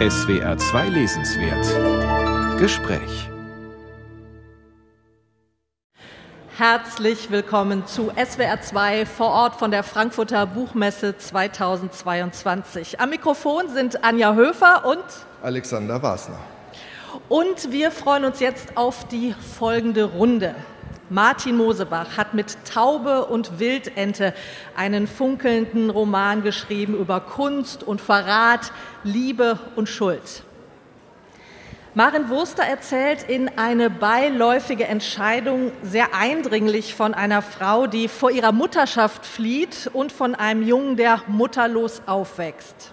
SWR 2 Lesenswert Gespräch Herzlich willkommen zu SWR 2 vor Ort von der Frankfurter Buchmesse 2022. Am Mikrofon sind Anja Höfer und Alexander Wasner. Und wir freuen uns jetzt auf die folgende Runde. Martin Mosebach hat mit Taube und Wildente einen funkelnden Roman geschrieben über Kunst und Verrat, Liebe und Schuld. Marin Wurster erzählt in eine beiläufige Entscheidung sehr eindringlich von einer Frau, die vor ihrer Mutterschaft flieht und von einem Jungen, der mutterlos aufwächst.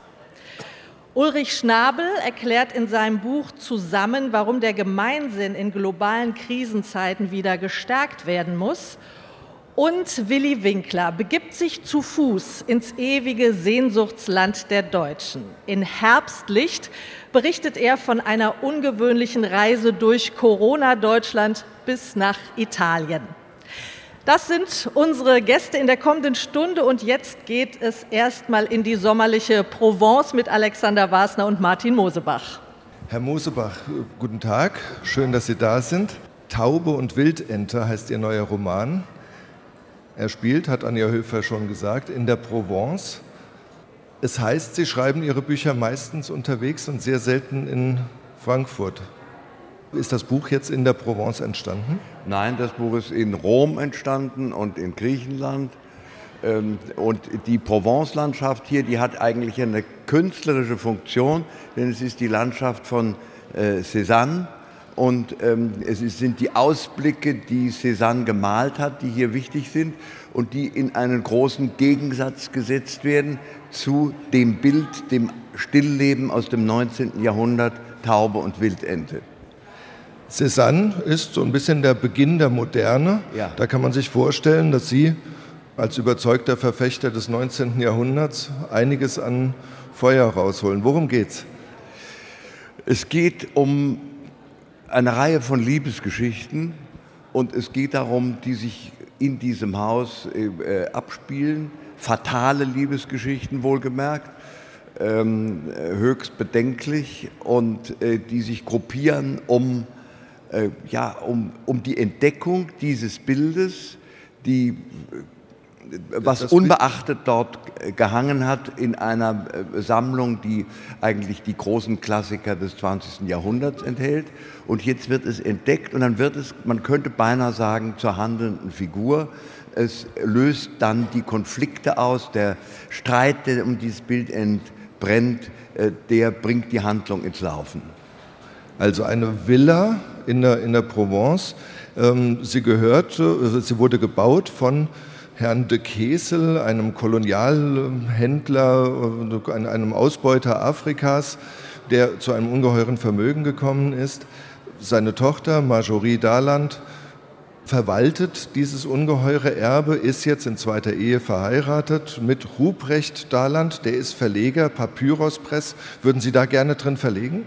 Ulrich Schnabel erklärt in seinem Buch zusammen, warum der Gemeinsinn in globalen Krisenzeiten wieder gestärkt werden muss. Und Willi Winkler begibt sich zu Fuß ins ewige Sehnsuchtsland der Deutschen. In Herbstlicht berichtet er von einer ungewöhnlichen Reise durch Corona-Deutschland bis nach Italien. Das sind unsere Gäste in der kommenden Stunde und jetzt geht es erstmal in die sommerliche Provence mit Alexander Wasner und Martin Mosebach. Herr Mosebach, guten Tag, schön, dass Sie da sind. Taube und Wildente heißt Ihr neuer Roman. Er spielt, hat Anja Höfer schon gesagt, in der Provence. Es heißt, Sie schreiben Ihre Bücher meistens unterwegs und sehr selten in Frankfurt. Ist das Buch jetzt in der Provence entstanden? Nein, das Buch ist in Rom entstanden und in Griechenland. Ähm, und die Provence-Landschaft hier, die hat eigentlich eine künstlerische Funktion, denn es ist die Landschaft von äh, Cézanne. Und ähm, es sind die Ausblicke, die Cézanne gemalt hat, die hier wichtig sind und die in einen großen Gegensatz gesetzt werden zu dem Bild, dem Stillleben aus dem 19. Jahrhundert, Taube und Wildente. Cézanne ist so ein bisschen der Beginn der Moderne. Ja. Da kann man sich vorstellen, dass Sie als überzeugter Verfechter des 19. Jahrhunderts einiges an Feuer rausholen. Worum geht's? Es geht um eine Reihe von Liebesgeschichten und es geht darum, die sich in diesem Haus äh, abspielen. Fatale Liebesgeschichten wohlgemerkt, ähm, höchst bedenklich und äh, die sich gruppieren um äh, ja, um, um die Entdeckung dieses Bildes, die, äh, was Das unbeachtet dort gehangen hat in einer äh, Sammlung, die eigentlich die großen Klassiker des 20. Jahrhunderts enthält. Und jetzt wird es entdeckt und dann wird es, man könnte beinahe sagen, zur handelnden Figur. Es löst dann die Konflikte aus, der Streit, der um dieses Bild entbrennt, äh, der bringt die Handlung ins Laufen. Also eine Villa in der, in der Provence. Ähm, sie gehört, äh, sie wurde gebaut von Herrn de Kesel, einem Kolonialhändler, äh, einem Ausbeuter Afrikas, der zu einem ungeheuren Vermögen gekommen ist. Seine Tochter Marjorie Daland verwaltet dieses ungeheure Erbe, ist jetzt in zweiter Ehe verheiratet mit Ruprecht Daland, der ist Verleger, Papyrus Press. Würden Sie da gerne drin verlegen?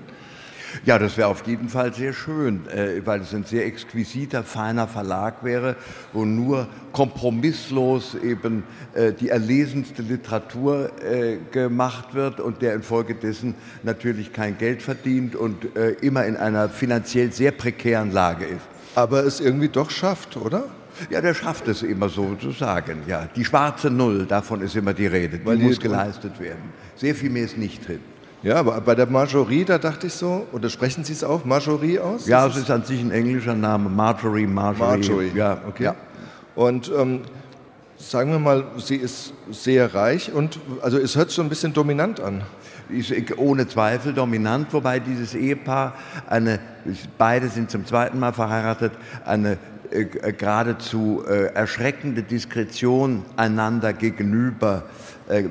Ja, das wäre auf jeden Fall sehr schön, äh, weil es ein sehr exquisiter, feiner Verlag wäre, wo nur kompromisslos eben äh, die erlesenste Literatur äh, gemacht wird und der infolgedessen natürlich kein Geld verdient und immer in einer finanziell sehr prekären Lage ist. Aber es irgendwie doch schafft, oder? Ja, der schafft es immer so zu sagen. Ja, die schwarze Null, davon ist immer die Rede. Die die- muss geleistet werden. Sehr viel mehr ist nicht drin. Ja, aber bei der Marjorie, da dachte ich so, oder sprechen Sie es auch Marjorie aus? Ja, es ist an sich ein englischer Name. Marjorie, Marjorie. Marjorie. Ja, okay. Ja. Und ähm, sagen wir mal, sie ist sehr reich und also es hört sich so ein bisschen dominant an. ist ohne Zweifel dominant, wobei dieses Ehepaar eine, beide sind zum zweiten Mal verheiratet, eine äh, geradezu äh, erschreckende Diskretion einander gegenüber äh,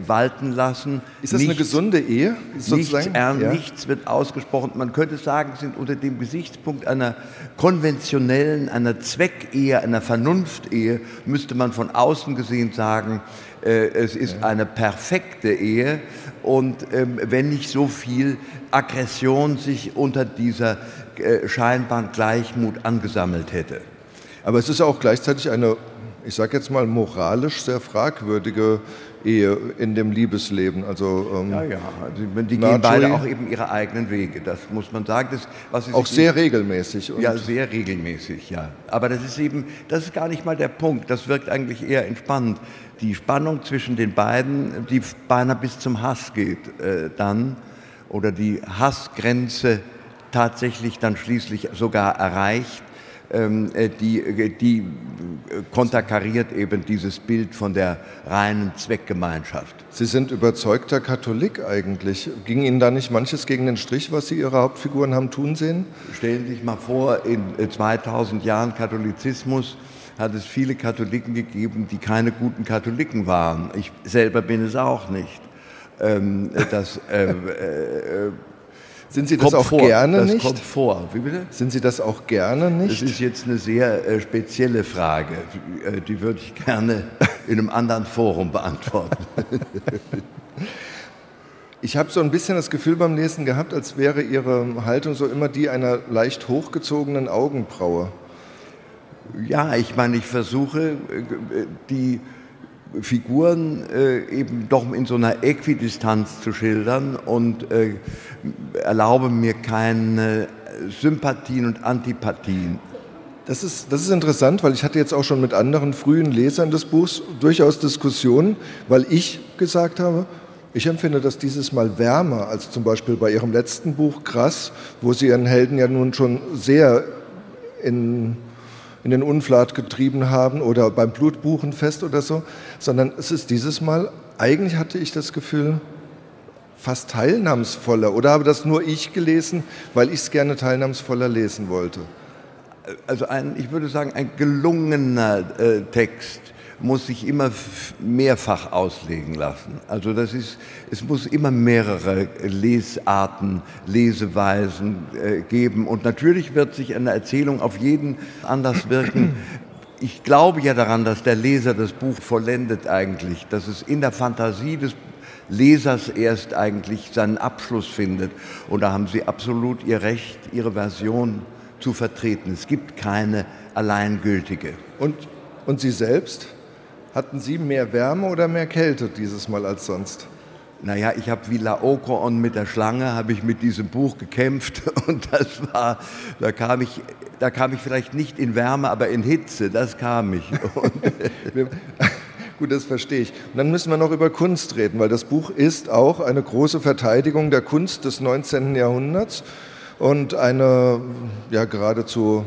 walten lassen. Ist das eine Nichts- gesunde Ehe? Nichts, sozusagen? ern, Ja. nichts wird ausgesprochen. Man könnte sagen, sind unter dem Gesichtspunkt einer konventionellen, einer Zweckehe, einer Vernunftehe, müsste man von außen gesehen sagen, äh, es ist eine perfekte Ehe. Und ähm, wenn nicht so viel Aggression sich unter dieser äh, scheinbaren Gleichmut angesammelt hätte. Aber es ist ja auch gleichzeitig eine, ich sage jetzt mal, moralisch sehr fragwürdige Ehe, in dem Liebesleben. Also, ähm, ja, ja, also, die gehen beide auch eben ihre eigenen Wege, das muss man sagen. Das, was auch sehr regelmäßig. ja, sehr regelmäßig, ja. Aber das ist eben, das ist gar nicht mal der Punkt, das wirkt eigentlich eher entspannend. Die Spannung zwischen den beiden, die beinahe bis zum Hass geht äh, dann, oder die Hassgrenze tatsächlich dann schließlich sogar erreicht, die, äh, die äh, konterkariert eben dieses Bild von der reinen Zweckgemeinschaft. Sie sind überzeugter Katholik eigentlich. Ging Ihnen da nicht manches gegen den Strich, was Sie Ihre Hauptfiguren haben tun sehen? Stellen Sie sich mal vor, in 2000 Jahren Katholizismus hat es viele Katholiken gegeben, die keine guten Katholiken waren. Ich selber bin es auch nicht. Ähm, das, äh, äh, sind Sie das auch vor. gerne das nicht? kommt vor. Wie bitte? Sind Sie das auch gerne nicht? Das ist jetzt eine sehr äh, spezielle Frage. Die, äh, die würde ich gerne in einem anderen Forum beantworten. Ich habe so ein bisschen das Gefühl beim Lesen gehabt, als wäre Ihre Haltung so immer die einer leicht hochgezogenen Augenbraue. Ja, ich meine, ich versuche, äh, die Figuren äh, eben doch in so einer Äquidistanz zu schildern und äh, erlaube mir keine Sympathien und Antipathien. Das ist, das ist interessant, weil ich hatte jetzt auch schon mit anderen frühen Lesern des Buchs durchaus Diskussionen, weil ich gesagt habe, ich empfinde das dieses Mal wärmer als zum Beispiel bei Ihrem letzten Buch Krass, wo Sie Ihren Helden ja nun schon sehr in in den Unflat getrieben haben oder beim Blutbuchenfest oder so, sondern es ist dieses Mal, eigentlich hatte ich das Gefühl, fast teilnahmsvoller. Oder habe das nur ich gelesen, weil ich es gerne teilnahmsvoller lesen wollte? Also ein, ich würde sagen, ein gelungener äh, Text muss sich immer mehrfach auslegen lassen. Also das ist, es muss immer mehrere Lesarten, Leseweisen äh, geben. Und natürlich wird sich eine Erzählung auf jeden anders wirken. Ich glaube ja daran, dass der Leser das Buch vollendet eigentlich, dass es in der Fantasie des Lesers erst eigentlich seinen Abschluss findet. Und da haben Sie absolut Ihr Recht, Ihre Version zu vertreten. Es gibt keine alleingültige. Und, und Sie selbst? Hatten Sie mehr Wärme oder mehr Kälte dieses Mal als sonst? Naja, ich habe wie Laokoon mit der Schlange, habe ich mit diesem Buch gekämpft und das war, da kam ich, da kam ich vielleicht nicht in Wärme, aber in Hitze, das kam ich. Gut, das verstehe ich. Und dann müssen wir noch über Kunst reden, weil das Buch ist auch eine große Verteidigung der Kunst des 19. Jahrhunderts und eine ja geradezu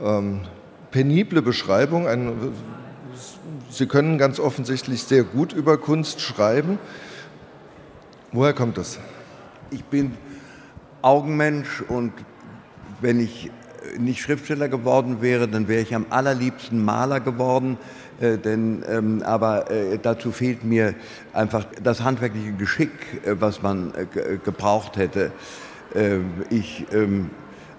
ähm, penible Beschreibung, ein Sie können ganz offensichtlich sehr gut über Kunst schreiben. Woher kommt das? Ich bin Augenmensch und wenn ich nicht Schriftsteller geworden wäre, dann wäre ich am allerliebsten Maler geworden. Äh, denn, ähm, aber äh, dazu fehlt mir einfach das handwerkliche Geschick, äh, was man äh, gebraucht hätte. Ich ähm,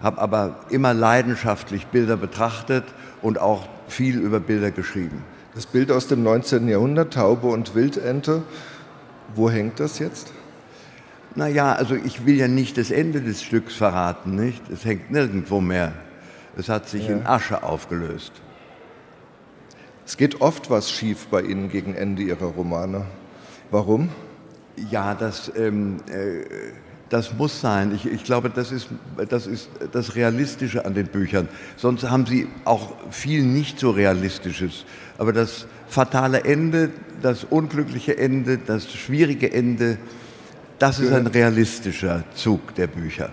habe aber immer leidenschaftlich Bilder betrachtet und auch viel über Bilder geschrieben. Das Bild aus dem 19. Jahrhundert, Taube und Wildente, wo hängt das jetzt? Naja, also ich will ja nicht das Ende des Stücks verraten, nicht? Es hängt nirgendwo mehr. Es hat sich ja. in Asche aufgelöst. Es geht oft was schief bei Ihnen gegen Ende Ihrer Romane. Warum? Ja, das ähm, äh, das muss sein. Ich, ich, glaube, das ist, das ist das Realistische an den Büchern. Sonst haben sie auch viel nicht so Realistisches. Aber das fatale Ende, das unglückliche Ende, das schwierige Ende, das ist ein realistischer Zug der Bücher.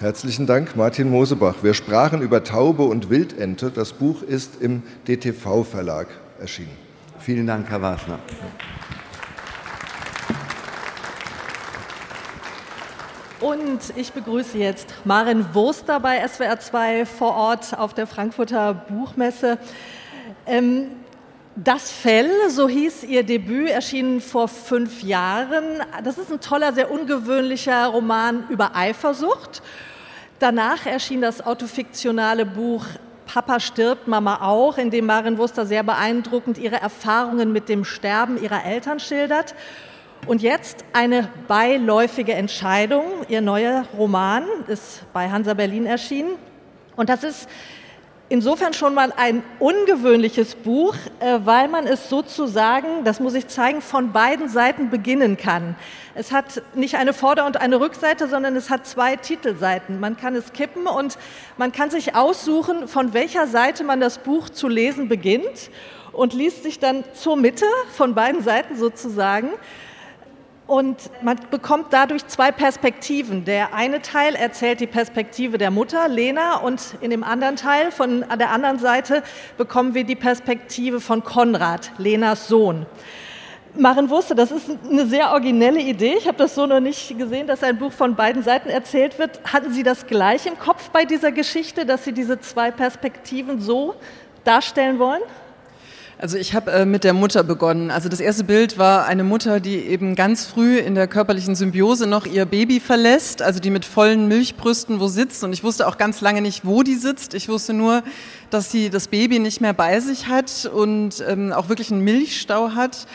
Herzlichen Dank, Martin Mosebach. Wir sprachen über Taube und Wildente. Das Buch ist im DTV-Verlag erschienen. Vielen Dank, Herr Wasner. Und ich begrüße jetzt Maren Wurster bei SWR 2 vor Ort auf der Frankfurter Buchmesse. Ähm, das Fell, so hieß ihr Debüt, erschien vor fünf Jahren. Das ist ein toller, sehr ungewöhnlicher Roman über Eifersucht. Danach erschien das autofiktionale Buch Papa stirbt, Mama auch, in dem Maren Wurster sehr beeindruckend ihre Erfahrungen mit dem Sterben ihrer Eltern schildert. Und jetzt eine beiläufige Entscheidung. Ihr neuer Roman ist bei Hansa Berlin erschienen. Und das ist Insofern schon mal ein ungewöhnliches Buch, äh, weil man es sozusagen, das muss ich zeigen, von beiden Seiten beginnen kann. Es hat nicht eine Vorder- und eine Rückseite, sondern es hat zwei Titelseiten. Man kann es kippen und man kann sich aussuchen, von welcher Seite man das Buch zu lesen beginnt und liest sich dann zur Mitte von beiden Seiten sozusagen. Und man bekommt dadurch zwei Perspektiven. Der eine Teil erzählt die Perspektive der Mutter, Lena, und in dem anderen Teil, von der anderen Seite, bekommen wir die Perspektive von Konrad, Lenas Sohn. Maren wusste, das ist eine sehr originelle Idee. Ich habe das so noch nicht gesehen, dass ein Buch von beiden Seiten erzählt wird. Hatten Sie das gleich im Kopf bei dieser Geschichte, dass Sie diese zwei Perspektiven so darstellen wollen? Also ich habe äh, mit der Mutter begonnen. Also das erste Bild war eine Mutter, die eben ganz früh in der körperlichen Symbiose noch ihr Baby verlässt, also die mit vollen Milchbrüsten wo sitzt. Und ich wusste auch ganz lange nicht, wo die sitzt. Ich wusste nur, dass sie das Baby nicht mehr bei sich hat und ähm, auch wirklich einen Milchstau hat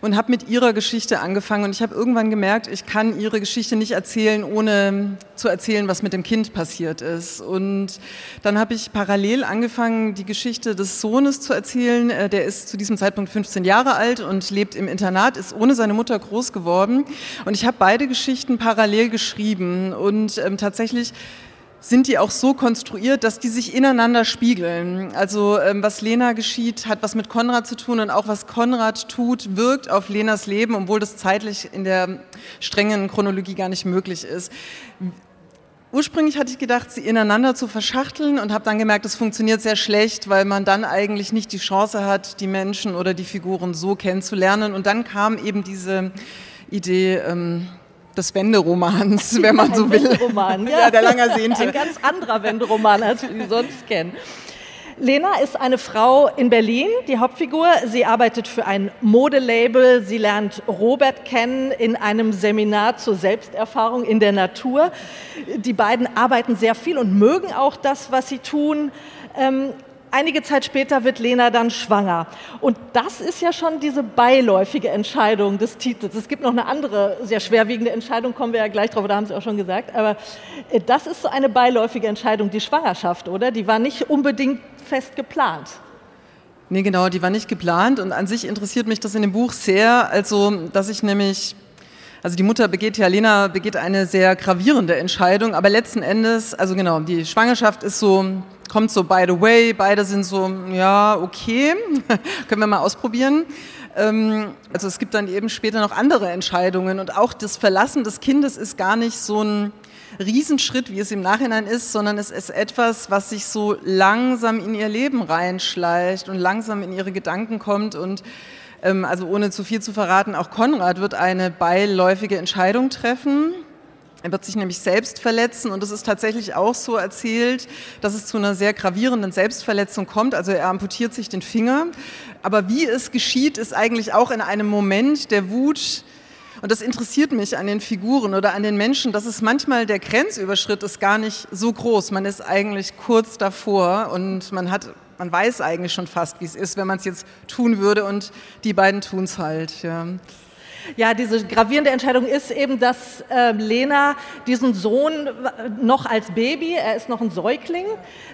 und habe mit ihrer Geschichte angefangen. Und ich habe irgendwann gemerkt, ich kann ihre Geschichte nicht erzählen, ohne zu erzählen, was mit dem Kind passiert ist. Und dann habe ich parallel angefangen, die Geschichte des Sohnes zu erzählen. Äh, der ist zu diesem Zeitpunkt 15 Jahre alt und lebt im Internat, ist ohne seine Mutter groß geworden. Und ich habe beide Geschichten parallel geschrieben und ähm, tatsächlich sind die auch so konstruiert, dass die sich ineinander spiegeln. Also ähm, was Lena geschieht, hat was mit Konrad zu tun und auch was Konrad tut, wirkt auf Lenas Leben, obwohl das zeitlich in der strengen Chronologie gar nicht möglich ist. Ursprünglich hatte ich gedacht, sie ineinander zu verschachteln und habe dann gemerkt, es funktioniert sehr schlecht, weil man dann eigentlich nicht die Chance hat, die Menschen oder die Figuren so kennenzulernen. Und dann kam eben diese Idee, ähm, des Wenderomans, wenn man so will. Wenderoman, ja. ja, der lang ersehnte. Ein ganz anderer Wenderoman, als wir ihn sonst kennen. Lena ist eine Frau in Berlin, die Hauptfigur. Sie arbeitet für ein Modelabel. Sie lernt Robert kennen in einem Seminar zur Selbsterfahrung in der Natur. Die beiden arbeiten sehr viel und mögen auch das, was sie tun. Einige Zeit später wird Lena dann schwanger. Und das ist ja schon diese beiläufige Entscheidung des Titels. Es gibt noch eine andere sehr schwerwiegende Entscheidung, kommen wir ja gleich drauf, da haben Sie auch schon gesagt. Aber äh, das ist so eine beiläufige Entscheidung, die Schwangerschaft, oder? Die war nicht unbedingt fest geplant. Nee, genau, die war nicht geplant. Und an sich interessiert mich das in dem Buch sehr. Also, dass ich nämlich also die Mutter begeht ja, Lena begeht eine sehr gravierende Entscheidung, aber letzten Endes, also genau, die Schwangerschaft ist so kommt so by the way, beide sind so, ja, okay, können wir mal ausprobieren. Ähm, also es gibt dann eben später noch andere Entscheidungen und auch das Verlassen des Kindes ist gar nicht so ein Riesenschritt, wie es im Nachhinein ist, sondern es ist etwas, was sich so langsam in ihr Leben reinschleicht und langsam in ihre Gedanken kommt und ähm, also ohne zu viel zu verraten, auch Konrad wird eine beiläufige Entscheidung treffen er wird sich nämlich selbst verletzen und es ist tatsächlich auch so erzählt, dass es zu einer sehr gravierenden Selbstverletzung kommt. Also er amputiert sich den Finger. Aber wie es geschieht, ist eigentlich auch in einem Moment der Wut. Und das interessiert mich an den Figuren oder an den Menschen, dass es manchmal der Grenzüberschritt ist gar nicht so groß. Man ist eigentlich kurz davor und man hat, man weiß eigentlich schon fast, wie es ist, wenn man es jetzt tun würde und die beiden tun es halt. Ja. Ja, diese gravierende Entscheidung ist eben, dass äh, Lena diesen Sohn noch als Baby, er ist noch ein Säugling,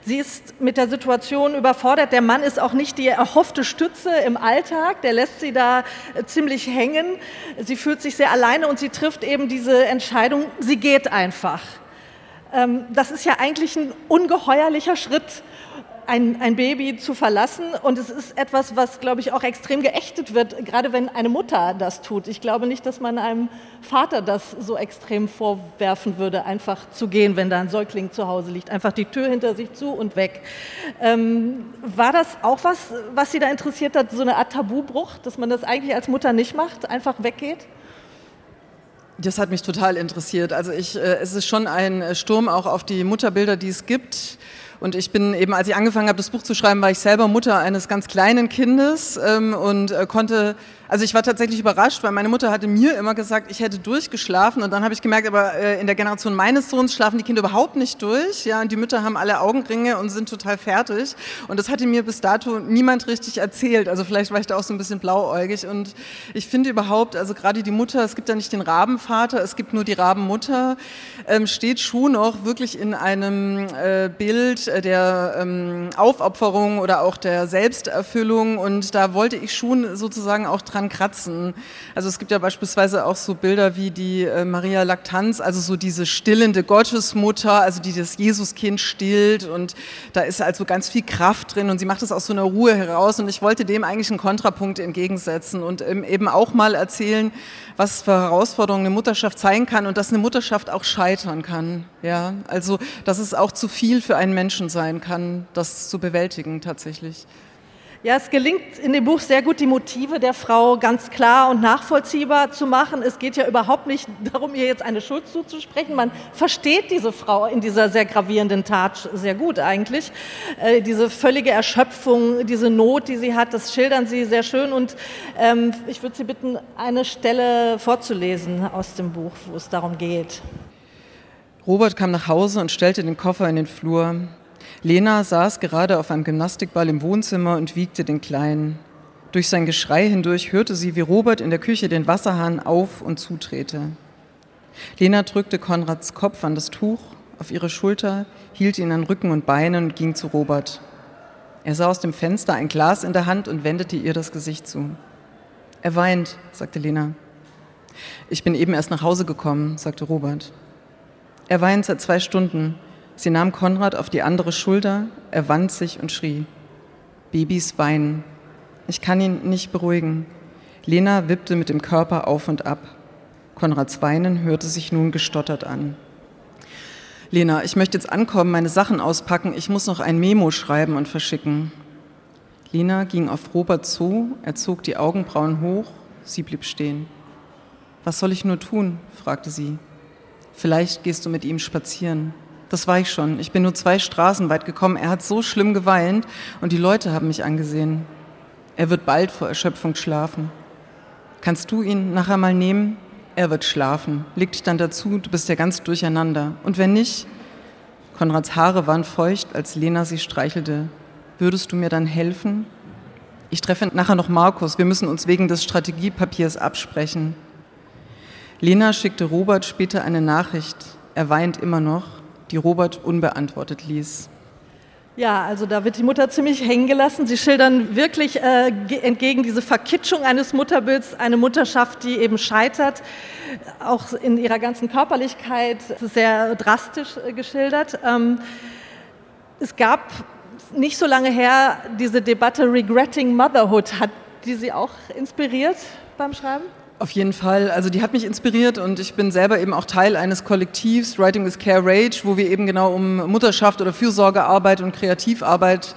sie ist mit der Situation überfordert. Der Mann ist auch nicht die erhoffte Stütze im Alltag, der lässt sie da äh, ziemlich hängen. Sie fühlt sich sehr alleine und sie trifft eben diese Entscheidung, sie geht einfach. Ähm, das ist ja eigentlich ein ungeheuerlicher Schritt ein, ein Baby zu verlassen. Und es ist etwas, was, glaube ich, auch extrem geächtet wird, gerade wenn eine Mutter das tut. Ich glaube nicht, dass man einem Vater das so extrem vorwerfen würde, einfach zu gehen, wenn da ein Säugling zu Hause liegt. Einfach die Tür hinter sich zu und weg. Ähm, war das auch was, was Sie da interessiert hat, so eine Art Tabubruch, dass man das eigentlich als Mutter nicht macht, einfach weggeht? Das hat mich total interessiert. Also ich, äh, es ist schon ein Sturm auch auf die Mutterbilder, die es gibt. Und ich bin eben, als ich angefangen habe, das Buch zu schreiben, war ich selber Mutter eines ganz kleinen Kindes ähm, und äh, konnte also ich war tatsächlich überrascht, weil meine Mutter hatte mir immer gesagt, ich hätte durchgeschlafen. Und dann habe ich gemerkt, aber äh, in der Generation meines Sohns schlafen die Kinder überhaupt nicht durch, ja, und die Mütter haben alle Augenringe und sind total fertig. Und das hatte mir bis dato niemand richtig erzählt, also vielleicht war ich da auch so ein bisschen blauäugig. Und ich finde überhaupt, also gerade die Mutter, es gibt ja nicht den Rabenvater, es gibt nur die Rabenmutter, ähm, steht schon noch wirklich in einem äh, Bild der ähm, Aufopferung oder auch der Selbsterfüllung. Und da wollte ich schon sozusagen auch dran kratzen. Also es gibt ja beispielsweise auch so Bilder wie die äh, Maria Laktanz, also so diese stillende Gottesmutter, also die das Jesuskind stillt und da ist also ganz viel Kraft drin und sie macht es aus so einer Ruhe heraus und ich wollte dem eigentlich einen Kontrapunkt entgegensetzen und ähm, eben auch mal erzählen, was für Herausforderungen eine Mutterschaft zeigen kann und dass eine Mutterschaft auch scheitern kann. Ja, also dass es auch zu viel für einen Menschen sein kann, das zu bewältigen tatsächlich. Ja, es gelingt in dem Buch sehr gut, die Motive der Frau ganz klar und nachvollziehbar zu machen. Es geht ja überhaupt nicht darum, ihr jetzt eine Schuld zuzusprechen. Man versteht diese Frau in dieser sehr gravierenden Tat sehr gut eigentlich. Äh, diese völlige Erschöpfung, diese Not, die sie hat, das schildern sie sehr schön. Und ähm, ich würde Sie bitten, eine Stelle vorzulesen aus dem Buch, wo es darum geht. Robert kam nach Hause und stellte den Koffer in den Flur. Lena saß gerade auf einem Gymnastikball im Wohnzimmer und wiegte den Kleinen. Durch sein Geschrei hindurch hörte sie, wie Robert in der Küche den Wasserhahn auf und zutrete. Lena drückte Konrads Kopf an das Tuch auf ihre Schulter, hielt ihn an Rücken und Beinen und ging zu Robert. Er sah aus dem Fenster ein Glas in der Hand und wendete ihr das Gesicht zu. Er weint, sagte Lena. Ich bin eben erst nach Hause gekommen, sagte Robert. Er weint seit zwei Stunden. Sie nahm Konrad auf die andere Schulter, er wand sich und schrie. Babys weinen. Ich kann ihn nicht beruhigen. Lena wippte mit dem Körper auf und ab. Konrads Weinen hörte sich nun gestottert an. Lena, ich möchte jetzt ankommen, meine Sachen auspacken. Ich muss noch ein Memo schreiben und verschicken. Lena ging auf Robert zu, er zog die Augenbrauen hoch, sie blieb stehen. Was soll ich nur tun? fragte sie. Vielleicht gehst du mit ihm spazieren. Das war ich schon. Ich bin nur zwei Straßen weit gekommen. Er hat so schlimm geweint und die Leute haben mich angesehen. Er wird bald vor Erschöpfung schlafen. Kannst du ihn nachher mal nehmen? Er wird schlafen. Leg dich dann dazu, du bist ja ganz durcheinander. Und wenn nicht? Konrads Haare waren feucht, als Lena sie streichelte. Würdest du mir dann helfen? Ich treffe nachher noch Markus. Wir müssen uns wegen des Strategiepapiers absprechen. Lena schickte Robert später eine Nachricht. Er weint immer noch die Robert unbeantwortet ließ. Ja, also da wird die Mutter ziemlich hängen gelassen. Sie schildern wirklich äh, entgegen diese Verkitschung eines Mutterbilds eine Mutterschaft, die eben scheitert, auch in ihrer ganzen Körperlichkeit sehr drastisch äh, geschildert. Ähm, es gab nicht so lange her diese Debatte Regretting Motherhood. Hat die Sie auch inspiriert beim Schreiben? Auf jeden Fall. Also die hat mich inspiriert und ich bin selber eben auch Teil eines Kollektivs, Writing with Care Rage, wo wir eben genau um Mutterschaft oder Fürsorgearbeit und Kreativarbeit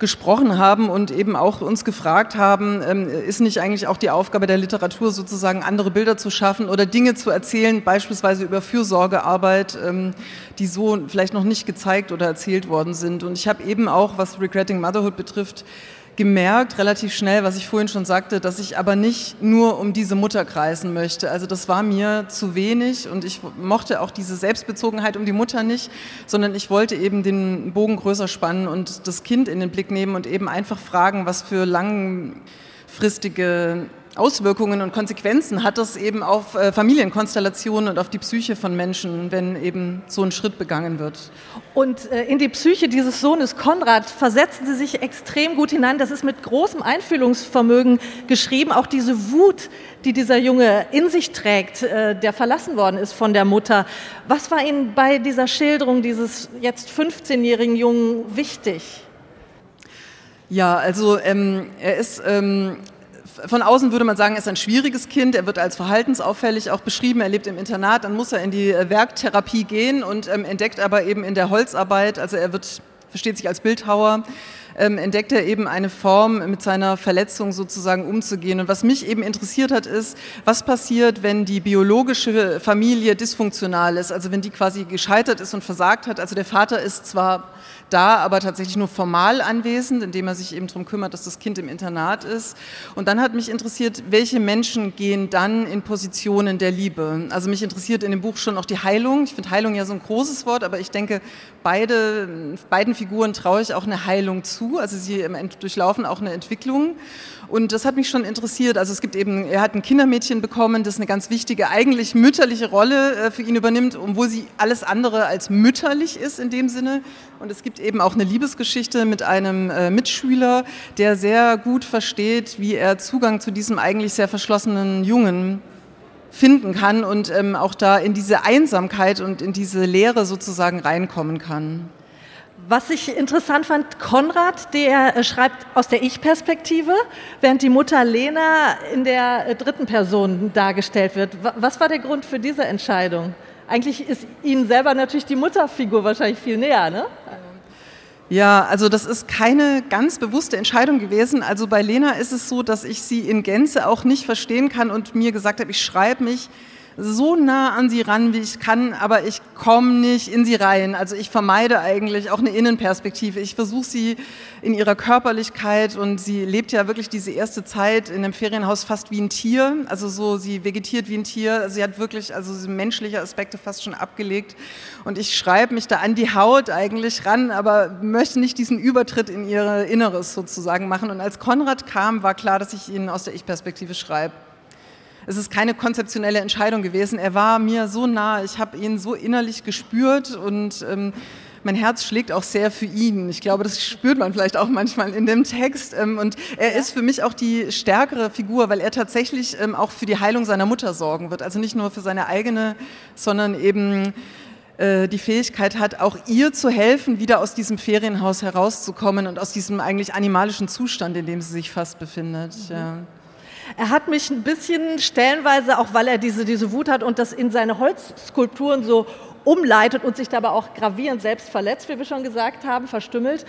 gesprochen haben und eben auch uns gefragt haben, ähm, ist nicht eigentlich auch die Aufgabe der Literatur sozusagen andere Bilder zu schaffen oder Dinge zu erzählen, beispielsweise über Fürsorgearbeit, ähm, die so vielleicht noch nicht gezeigt oder erzählt worden sind. Und ich habe eben auch, was Regretting Motherhood betrifft, gemerkt, relativ schnell, was ich vorhin schon sagte, dass ich aber nicht nur um diese Mutter kreisen möchte. Also das war mir zu wenig und ich mochte auch diese Selbstbezogenheit um die Mutter nicht, sondern ich wollte eben den Bogen größer spannen und das Kind in den Blick nehmen und eben einfach fragen, was für langfristige Auswirkungen und Konsequenzen hat das eben auf äh, Familienkonstellationen und auf die Psyche von Menschen, wenn eben so ein Schritt begangen wird. Und äh, in die Psyche dieses Sohnes Konrad versetzen Sie sich extrem gut hinein. Das ist mit großem Einfühlungsvermögen geschrieben. Auch diese Wut, die dieser Junge in sich trägt, äh, der verlassen worden ist von der Mutter. Was war Ihnen bei dieser Schilderung dieses jetzt 15-jährigen Jungen wichtig? Ja, also ähm, er ist ähm, von außen würde man sagen, er ist ein schwieriges Kind. Er wird als verhaltensauffällig auch beschrieben. Er lebt im Internat, dann muss er in die äh, Werktherapie gehen und ähm, entdeckt aber eben in der Holzarbeit, also er wird, versteht sich als Bildhauer, ähm, entdeckt er eben eine Form, mit seiner Verletzung sozusagen umzugehen. Und was mich eben interessiert hat, ist, was passiert, wenn die biologische Familie dysfunktional ist, also wenn die quasi gescheitert ist und versagt hat. Also der Vater ist zwar da aber tatsächlich nur formal anwesend, indem er sich eben darum kümmert, dass das Kind im Internat ist. Und dann hat mich interessiert, welche Menschen gehen dann in Positionen der Liebe. Also mich interessiert in dem Buch schon auch die Heilung. Ich finde Heilung ja so ein großes Wort, aber ich denke, beide, beiden Figuren traue ich auch eine Heilung zu. Also sie durchlaufen auch eine Entwicklung. Und das hat mich schon interessiert. Also es gibt eben, er hat ein Kindermädchen bekommen, das eine ganz wichtige, eigentlich mütterliche Rolle äh, für ihn übernimmt, obwohl sie alles andere als mütterlich ist in dem Sinne. Und es gibt eben auch eine Liebesgeschichte mit einem äh, Mitschüler, der sehr gut versteht, wie er Zugang zu diesem eigentlich sehr verschlossenen Jungen finden kann und ähm, auch da in diese Einsamkeit und in diese Leere sozusagen reinkommen kann. Was ich interessant fand, Konrad, der äh, schreibt aus der Ich-Perspektive, während die Mutter Lena in der äh, dritten Person dargestellt wird. Was war der Grund für diese Entscheidung? Eigentlich ist Ihnen selber natürlich die Mutterfigur wahrscheinlich viel näher, ne? Ja, also das ist keine ganz bewusste Entscheidung gewesen. Also bei Lena ist es so, dass ich sie in Gänze auch nicht verstehen kann und mir gesagt habe, ich schreibe mich so nah an sie ran, wie ich kann, aber ich komme nicht in sie rein. Also ich vermeide eigentlich auch eine Innenperspektive. Ich versuche sie in ihrer Körperlichkeit und sie lebt ja wirklich diese erste Zeit in einem Ferienhaus fast wie ein Tier. Also so, sie vegetiert wie ein Tier. Sie hat wirklich also menschliche Aspekte fast schon abgelegt. Und ich schreibe mich da an die Haut eigentlich ran, aber möchte nicht diesen Übertritt in ihr Inneres sozusagen machen. Und als Konrad kam, war klar, dass ich ihn aus der Ich-Perspektive schreibe es ist keine konzeptionelle Entscheidung gewesen. Er war mir so nah, ich habe ihn so innerlich gespürt und ähm, mein Herz schlägt auch sehr für ihn. Ich glaube, das spürt man vielleicht auch manchmal in dem Text. Ähm, und er ist für mich auch die stärkere Figur, weil er tatsächlich ähm, auch für die Heilung seiner Mutter sorgen wird. Also nicht nur für seine eigene, sondern eben äh, die Fähigkeit hat, auch ihr zu helfen, wieder aus diesem Ferienhaus herauszukommen und aus diesem eigentlich animalischen Zustand, in dem sie sich fast befindet. Mhm. Ja. Er hat mich ein bisschen stellenweise, auch weil er diese, diese Wut hat und das in seine Holzskulpturen so umleitet und sich dabei auch gravierend selbst verletzt, wie wir schon gesagt haben, verstümmelt,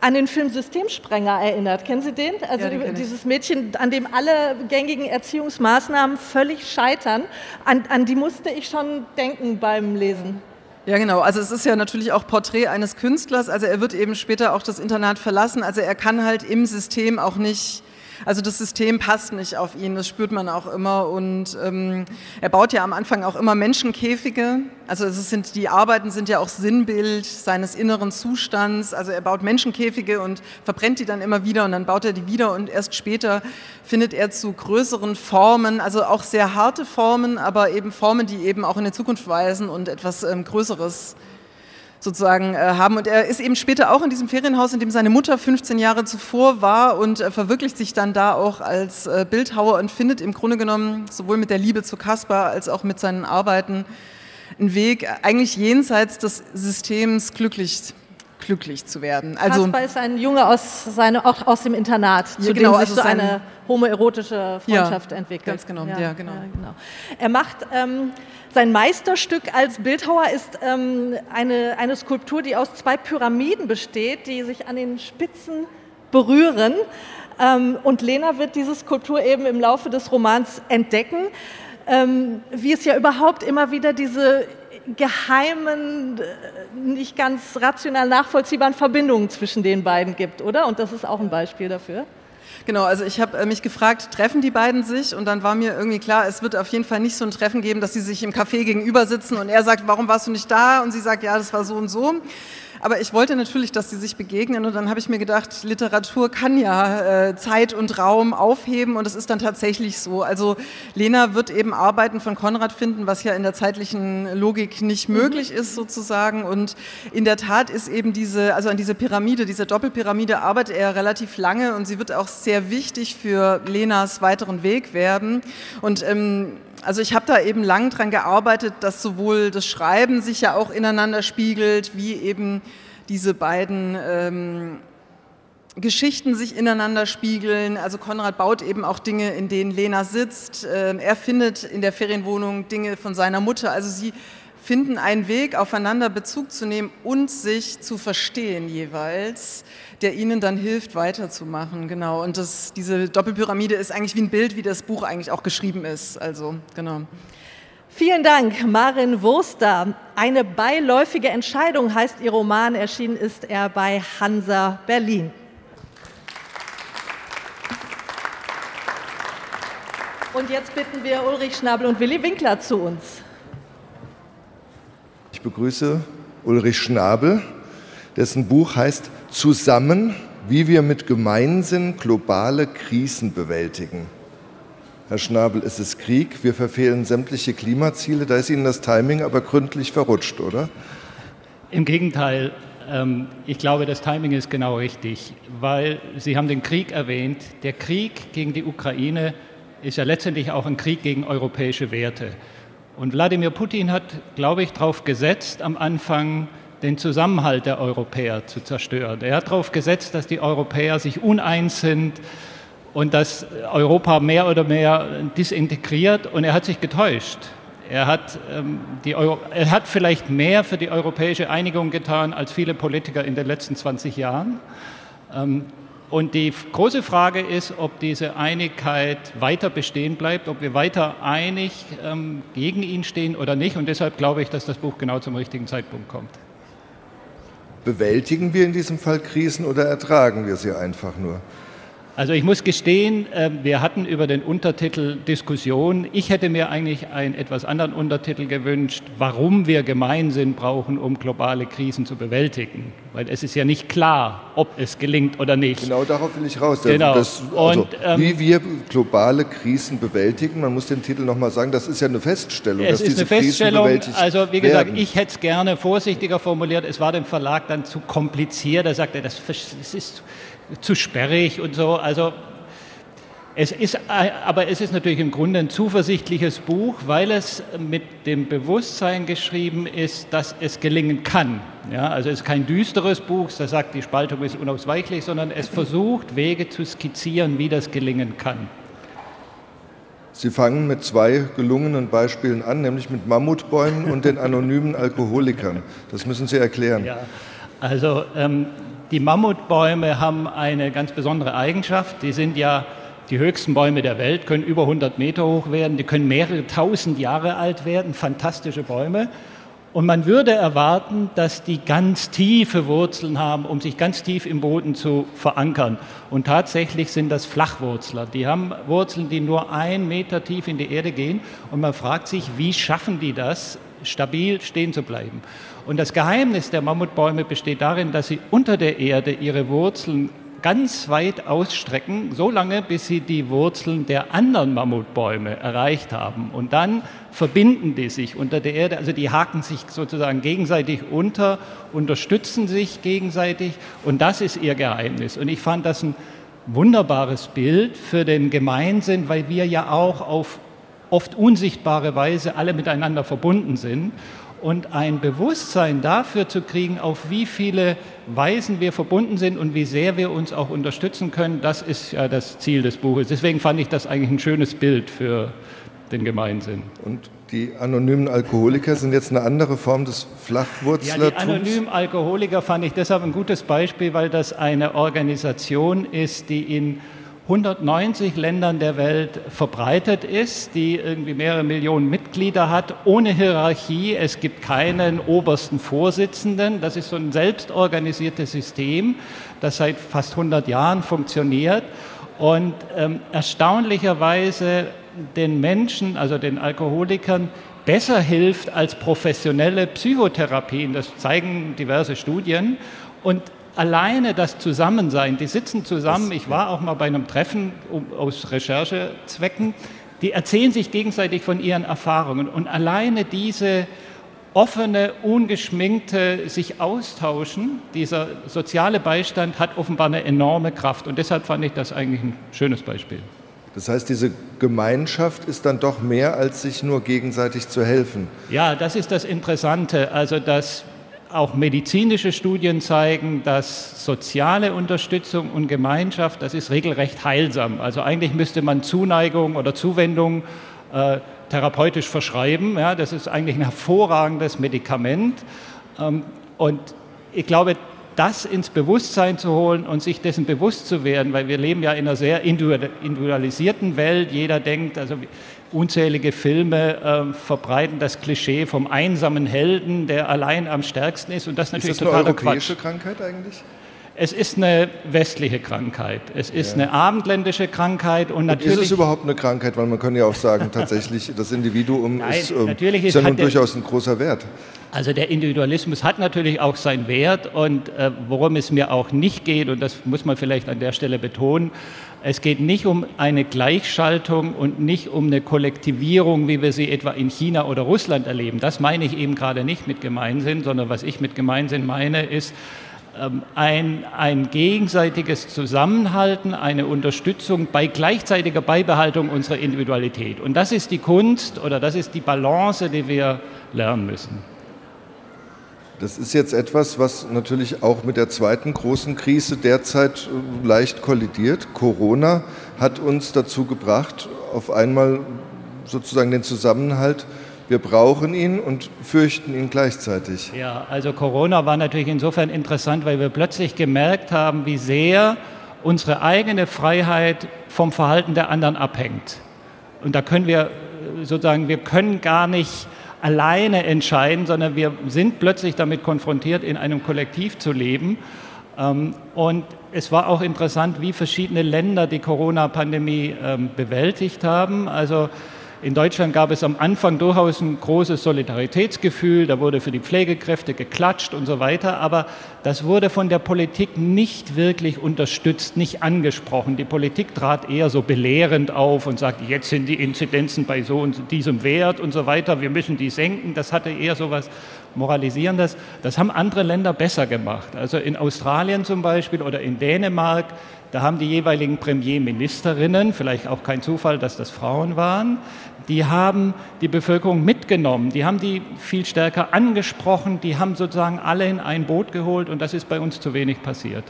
an den Film Systemsprenger erinnert. Kennen Sie den? Also ja, den dieses Mädchen, an dem alle gängigen Erziehungsmaßnahmen völlig scheitern. An, an die musste ich schon denken beim Lesen. Ja, genau. Also es ist ja natürlich auch Porträt eines Künstlers. Also er wird eben später auch das Internat verlassen. Also er kann halt im System auch nicht also das System passt nicht auf ihn, das spürt man auch immer. Und ähm, er baut ja am Anfang auch immer Menschenkäfige. Also es sind, die Arbeiten sind ja auch Sinnbild seines inneren Zustands. Also er baut Menschenkäfige und verbrennt die dann immer wieder und dann baut er die wieder und erst später findet er zu größeren Formen, also auch sehr harte Formen, aber eben Formen, die eben auch in die Zukunft weisen und etwas ähm, Größeres sozusagen äh, haben. Und er ist eben später auch in diesem Ferienhaus, in dem seine Mutter 15 Jahre zuvor war und äh, verwirklicht sich dann da auch als äh, Bildhauer und findet im Grunde genommen sowohl mit der Liebe zu Caspar als auch mit seinen Arbeiten einen Weg, eigentlich jenseits des Systems glücklich glücklich zu werden. Also Kaspar ist ein Junge aus, seine, auch aus dem Internat, zu ja, genau, dem sich also so eine homoerotische Freundschaft ja, entwickelt. Ganz genau, ja, ja genau. genau. Er macht ähm, sein Meisterstück als Bildhauer ist ähm, eine, eine Skulptur, die aus zwei Pyramiden besteht, die sich an den Spitzen berühren. Ähm, und Lena wird diese Skulptur eben im Laufe des Romans entdecken, ähm, wie es ja überhaupt immer wieder diese geheimen, äh, nicht ganz rational nachvollziehbaren Verbindungen zwischen den beiden gibt, oder? Und das ist auch ein Beispiel dafür. Genau, also ich habe äh, mich gefragt, treffen die beiden sich? Und dann war mir irgendwie klar, es wird auf jeden Fall nicht so ein Treffen geben, dass sie sich im Café gegenüber sitzen und er sagt, warum warst du nicht da? Und sie sagt, ja, das war so und so. Aber ich wollte natürlich, dass sie sich begegnen. Und dann habe ich mir gedacht, Literatur kann ja äh, Zeit und Raum aufheben. Und es ist dann tatsächlich so. Also Lena wird eben Arbeiten von Konrad finden, was ja in der zeitlichen Logik nicht mhm. möglich ist sozusagen. Und in der Tat ist eben diese, also an diese Pyramide, diese Doppelpyramide arbeitet er relativ lange. Und sie wird auch sehr wichtig für Lenas weiteren Weg werden. Und ähm, also ich habe da eben lang dran gearbeitet, dass sowohl das Schreiben sich ja auch ineinander spiegelt, wie eben diese beiden ähm, Geschichten sich ineinander spiegeln. Also Konrad baut eben auch Dinge, in denen Lena sitzt. Ähm, er findet in der Ferienwohnung Dinge von seiner Mutter. Also sie finden einen Weg, aufeinander Bezug zu nehmen und sich zu verstehen jeweils, der ihnen dann hilft, weiterzumachen. Genau. Und das, diese Doppelpyramide ist eigentlich wie ein Bild, wie das Buch eigentlich auch geschrieben ist. Also, genau. Vielen Dank, Marin Wurster. Eine beiläufige Entscheidung heißt Ihr Roman. Erschienen ist er bei Hansa Berlin. Und jetzt bitten wir Ulrich Schnabel und Willi Winkler zu uns. Begrüße Ulrich Schnabel, dessen Buch heißt Zusammen, wie wir mit Gemeinsinn globale Krisen bewältigen. Herr Schnabel, es ist Krieg, wir verfehlen sämtliche Klimaziele, da ist Ihnen das Timing aber gründlich verrutscht, oder? Im Gegenteil, ähm, ich glaube, das Timing ist genau richtig, weil Sie haben den Krieg erwähnt. Der Krieg gegen die Ukraine ist ja letztendlich auch ein Krieg gegen europäische Werte. Und Wladimir Putin hat, glaube ich, darauf gesetzt, am Anfang den Zusammenhalt der Europäer zu zerstören. Er hat darauf gesetzt, dass die Europäer sich uneins sind und dass Europa mehr oder mehr disintegriert und er hat sich getäuscht. Er hat, ähm, die Euro er hat vielleicht mehr für die europäische Einigung getan als viele Politiker in den letzten 20 Jahren. Ähm, und die große Frage ist, ob diese Einigkeit weiter bestehen bleibt, ob wir weiter einig ähm, gegen ihn stehen oder nicht. Und deshalb glaube ich, dass das Buch genau zum richtigen Zeitpunkt kommt. Bewältigen wir in diesem Fall Krisen oder ertragen wir sie einfach nur? Also ich muss gestehen, ähm, wir hatten über den Untertitel Diskussion. Ich hätte mir eigentlich einen etwas anderen Untertitel gewünscht, warum wir Gemeinsinn brauchen, um globale Krisen zu bewältigen. Weil es ist ja nicht klar, ob es gelingt oder nicht. Genau darauf will ich raus. Genau. Das, also, Und, ähm, wie wir globale Krisen bewältigen, man muss den Titel nochmal sagen, das ist ja eine Feststellung. Es dass ist diese eine Feststellung, Krisen bewältigt also wie gesagt, werden. ich hätte es gerne vorsichtiger formuliert. Es war dem Verlag dann zu kompliziert. Er sagte, das das ist zu sperrig und so. Also es ist, aber es ist natürlich im Grunde ein zuversichtliches Buch, weil es mit dem Bewusstsein geschrieben ist, dass es gelingen kann. Ja, also es ist kein düsteres Buch, das sagt, die Spaltung ist unausweichlich, sondern es versucht, Wege zu skizzieren, wie das gelingen kann. Sie fangen mit zwei gelungenen Beispielen an, nämlich mit Mammutbäumen und den anonymen Alkoholikern. Das müssen Sie erklären. Ja, also ähm, die Mammutbäume haben eine ganz besondere Eigenschaft. Die sind ja die höchsten Bäume der Welt, können über 100 Meter hoch werden, die können mehrere tausend Jahre alt werden, fantastische Bäume. Und man würde erwarten, dass die ganz tiefe Wurzeln haben, um sich ganz tief im Boden zu verankern. Und tatsächlich sind das Flachwurzler. Die haben Wurzeln, die nur ein Meter tief in die Erde gehen. Und man fragt sich, wie schaffen die das, stabil stehen zu bleiben? Und das Geheimnis der Mammutbäume besteht darin, dass sie unter der Erde ihre Wurzeln ganz weit ausstrecken, so lange, bis sie die Wurzeln der anderen Mammutbäume erreicht haben. Und dann verbinden die sich unter der Erde, also die haken sich sozusagen gegenseitig unter, unterstützen sich gegenseitig und das ist ihr Geheimnis. Und ich fand das ein wunderbares Bild für den Gemeinsinn, weil wir ja auch auf oft unsichtbare Weise alle miteinander verbunden sind und ein Bewusstsein dafür zu kriegen, auf wie viele Weisen wir verbunden sind und wie sehr wir uns auch unterstützen können, das ist ja das Ziel des Buches. Deswegen fand ich das eigentlich ein schönes Bild für den Gemeinsinn. Und die anonymen Alkoholiker sind jetzt eine andere Form des Ja, Flachwurzlertums? die anonymen Alkoholiker fand ich deshalb ein gutes Beispiel, weil das eine Organisation ist, die in 190 Ländern der Welt verbreitet ist, die irgendwie mehrere Millionen Mitglieder hat, ohne Hierarchie. Es gibt keinen obersten Vorsitzenden. Das ist so ein selbstorganisiertes System, das seit fast 100 Jahren funktioniert und ähm, erstaunlicherweise den Menschen, also den Alkoholikern, besser hilft als professionelle Psychotherapien. Das zeigen diverse Studien. Und alleine das Zusammensein, die sitzen zusammen, ich war auch mal bei einem Treffen um, aus Recherchezwecken, die erzählen sich gegenseitig von ihren Erfahrungen. Und alleine diese offene, ungeschminkte sich austauschen, dieser soziale Beistand hat offenbar eine enorme Kraft. Und deshalb fand ich das eigentlich ein schönes Beispiel. Das heißt, diese Gemeinschaft ist dann doch mehr, als sich nur gegenseitig zu helfen. Ja, das ist das Interessante. Also, dass auch medizinische Studien zeigen, dass soziale Unterstützung und Gemeinschaft, das ist regelrecht heilsam. Also eigentlich müsste man Zuneigung oder Zuwendung äh, therapeutisch verschreiben. Ja, das ist eigentlich ein hervorragendes Medikament. Ähm, und ich glaube, das ins Bewusstsein zu holen und sich dessen bewusst zu werden, weil wir leben ja in einer sehr individualisierten Welt. Jeder denkt, also unzählige Filme äh, verbreiten das Klischee vom einsamen Helden, der allein am stärksten ist. Und das ist natürlich ist das eine europäische Quatsch. Krankheit eigentlich? Es ist eine westliche Krankheit. Es ist eine abendländische Krankheit und Und ist natürlich es überhaupt eine Krankheit? Weil man kann ja auch sagen, tatsächlich, das Individuum Nein, ist, ähm, natürlich ist ist- ja nun durchaus ein großer Wert. Also der Individualismus hat natürlich auch seinen Wert und äh, worum es mir auch nicht geht, und das muss man vielleicht an der Stelle betonen, Es geht nicht um eine Gleichschaltung und nicht um eine Kollektivierung, wie wir sie etwa in China oder Russland erleben. Das meine ich eben gerade nicht mit Gemeinsinn, sondern was ich mit Gemeinsinn meine, ist ein, ein gegenseitiges Zusammenhalten, eine Unterstützung bei gleichzeitiger Beibehaltung unserer Individualität. Und das ist die Kunst oder das ist die Balance, die wir lernen müssen. Das ist jetzt etwas, was natürlich auch mit der zweiten großen Krise derzeit äh, leicht kollidiert. Corona hat uns dazu gebracht, auf einmal sozusagen den Zusammenhalt, wir brauchen ihn und fürchten ihn gleichzeitig. Ja, also Corona war natürlich insofern interessant, weil wir plötzlich gemerkt haben, wie sehr unsere eigene Freiheit vom Verhalten der anderen abhängt. Und da können wir äh, sozusagen, wir können gar nicht alleine entscheiden, sondern wir sind plötzlich damit konfrontiert, in einem Kollektiv zu leben. Ähm, und es war auch interessant, wie verschiedene Länder die Corona-Pandemie ähm, bewältigt haben. Also in Deutschland gab es am Anfang durchaus ein großes Solidaritätsgefühl, da wurde für die Pflegekräfte geklatscht und so weiter, aber das wurde von der Politik nicht wirklich unterstützt, nicht angesprochen. Die Politik trat eher so belehrend auf und sagte, jetzt sind die Inzidenzen bei so und diesem Wert und so weiter, wir müssen die senken. Das hatte eher so was Moralisierendes. Das haben andere Länder besser gemacht. Also in Australien zum Beispiel oder in Dänemark da haben die jeweiligen Premierministerinnen, vielleicht auch kein Zufall, dass das Frauen waren, die haben die Bevölkerung mitgenommen, die haben die viel stärker angesprochen, die haben sozusagen alle in ein Boot geholt und das ist bei uns zu wenig passiert.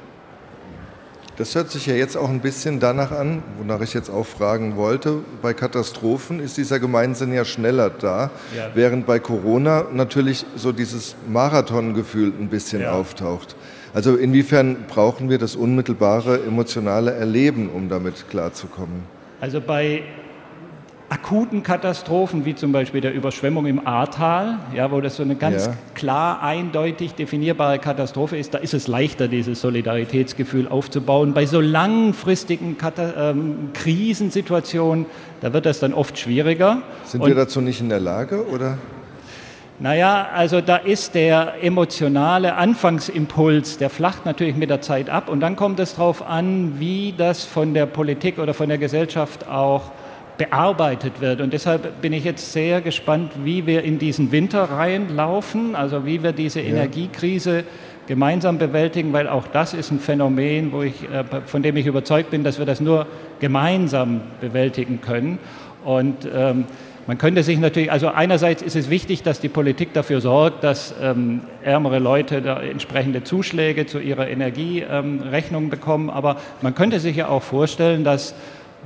Das hört sich ja jetzt auch ein bisschen danach an, wonach ich jetzt auch fragen wollte. Bei Katastrophen ist dieser Gemeinsinn ja schneller da, ja. während bei Corona natürlich so dieses Marathongefühl ein bisschen ja. auftaucht. Also inwiefern brauchen wir das unmittelbare emotionale Erleben, um damit klarzukommen? Also bei akuten Katastrophen, wie zum Beispiel der Überschwemmung im Ahrtal, ja, wo das so eine ganz ja. klar, eindeutig definierbare Katastrophe ist, da ist es leichter, dieses Solidaritätsgefühl aufzubauen. Bei so langfristigen Kata ähm, Krisensituationen, da wird das dann oft schwieriger. Sind Und wir dazu nicht in der Lage, oder? Naja, also da ist der emotionale Anfangsimpuls, der flacht natürlich mit der Zeit ab und dann kommt es darauf an, wie das von der Politik oder von der Gesellschaft auch bearbeitet wird. Und deshalb bin ich jetzt sehr gespannt, wie wir in diesen Winter reinlaufen, also wie wir diese ja. Energiekrise gemeinsam bewältigen, weil auch das ist ein Phänomen, wo ich, äh, von dem ich überzeugt bin, dass wir das nur gemeinsam bewältigen können. Und ähm, man könnte sich natürlich, also einerseits ist es wichtig, dass die Politik dafür sorgt, dass ähm, ärmere Leute da entsprechende Zuschläge zu ihrer Energierechnung ähm, bekommen, aber man könnte sich ja auch vorstellen, dass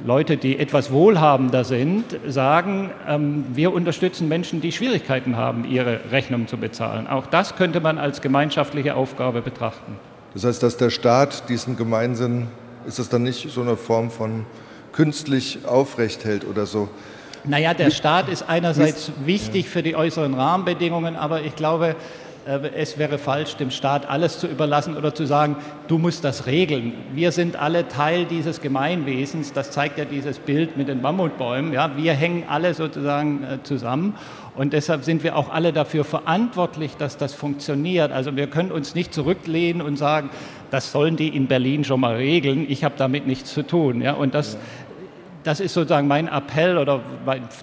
Leute, die etwas wohlhabender sind, sagen, ähm, wir unterstützen Menschen, die Schwierigkeiten haben, ihre Rechnung zu bezahlen. Auch das könnte man als gemeinschaftliche Aufgabe betrachten. Das heißt, dass der Staat diesen Gemeinsinn, ist das dann nicht so eine Form von künstlich aufrecht hält oder so? Naja, der Staat ist einerseits wichtig für die äußeren Rahmenbedingungen, aber ich glaube, es wäre falsch, dem Staat alles zu überlassen oder zu sagen, du musst das regeln. Wir sind alle Teil dieses Gemeinwesens. Das zeigt ja dieses Bild mit den Mammutbäumen. Ja, wir hängen alle sozusagen äh, zusammen. Und deshalb sind wir auch alle dafür verantwortlich, dass das funktioniert. Also wir können uns nicht zurücklehnen und sagen, das sollen die in Berlin schon mal regeln. Ich habe damit nichts zu tun. Ja, und das, das ist sozusagen mein Appell oder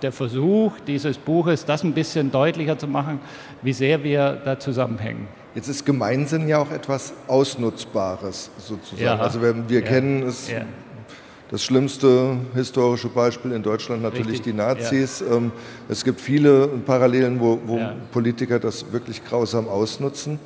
der Versuch dieses Buches, das ein bisschen deutlicher zu machen, wie sehr wir da zusammenhängen. Jetzt ist Gemeinsinn ja auch etwas Ausnutzbares sozusagen. Ja, also wir, wir ja, kennen es, ja. das schlimmste historische Beispiel in Deutschland natürlich Richtig, die Nazis. Ähm, es gibt viele Parallelen, wo, wo Politiker das wirklich grausam ausnutzen.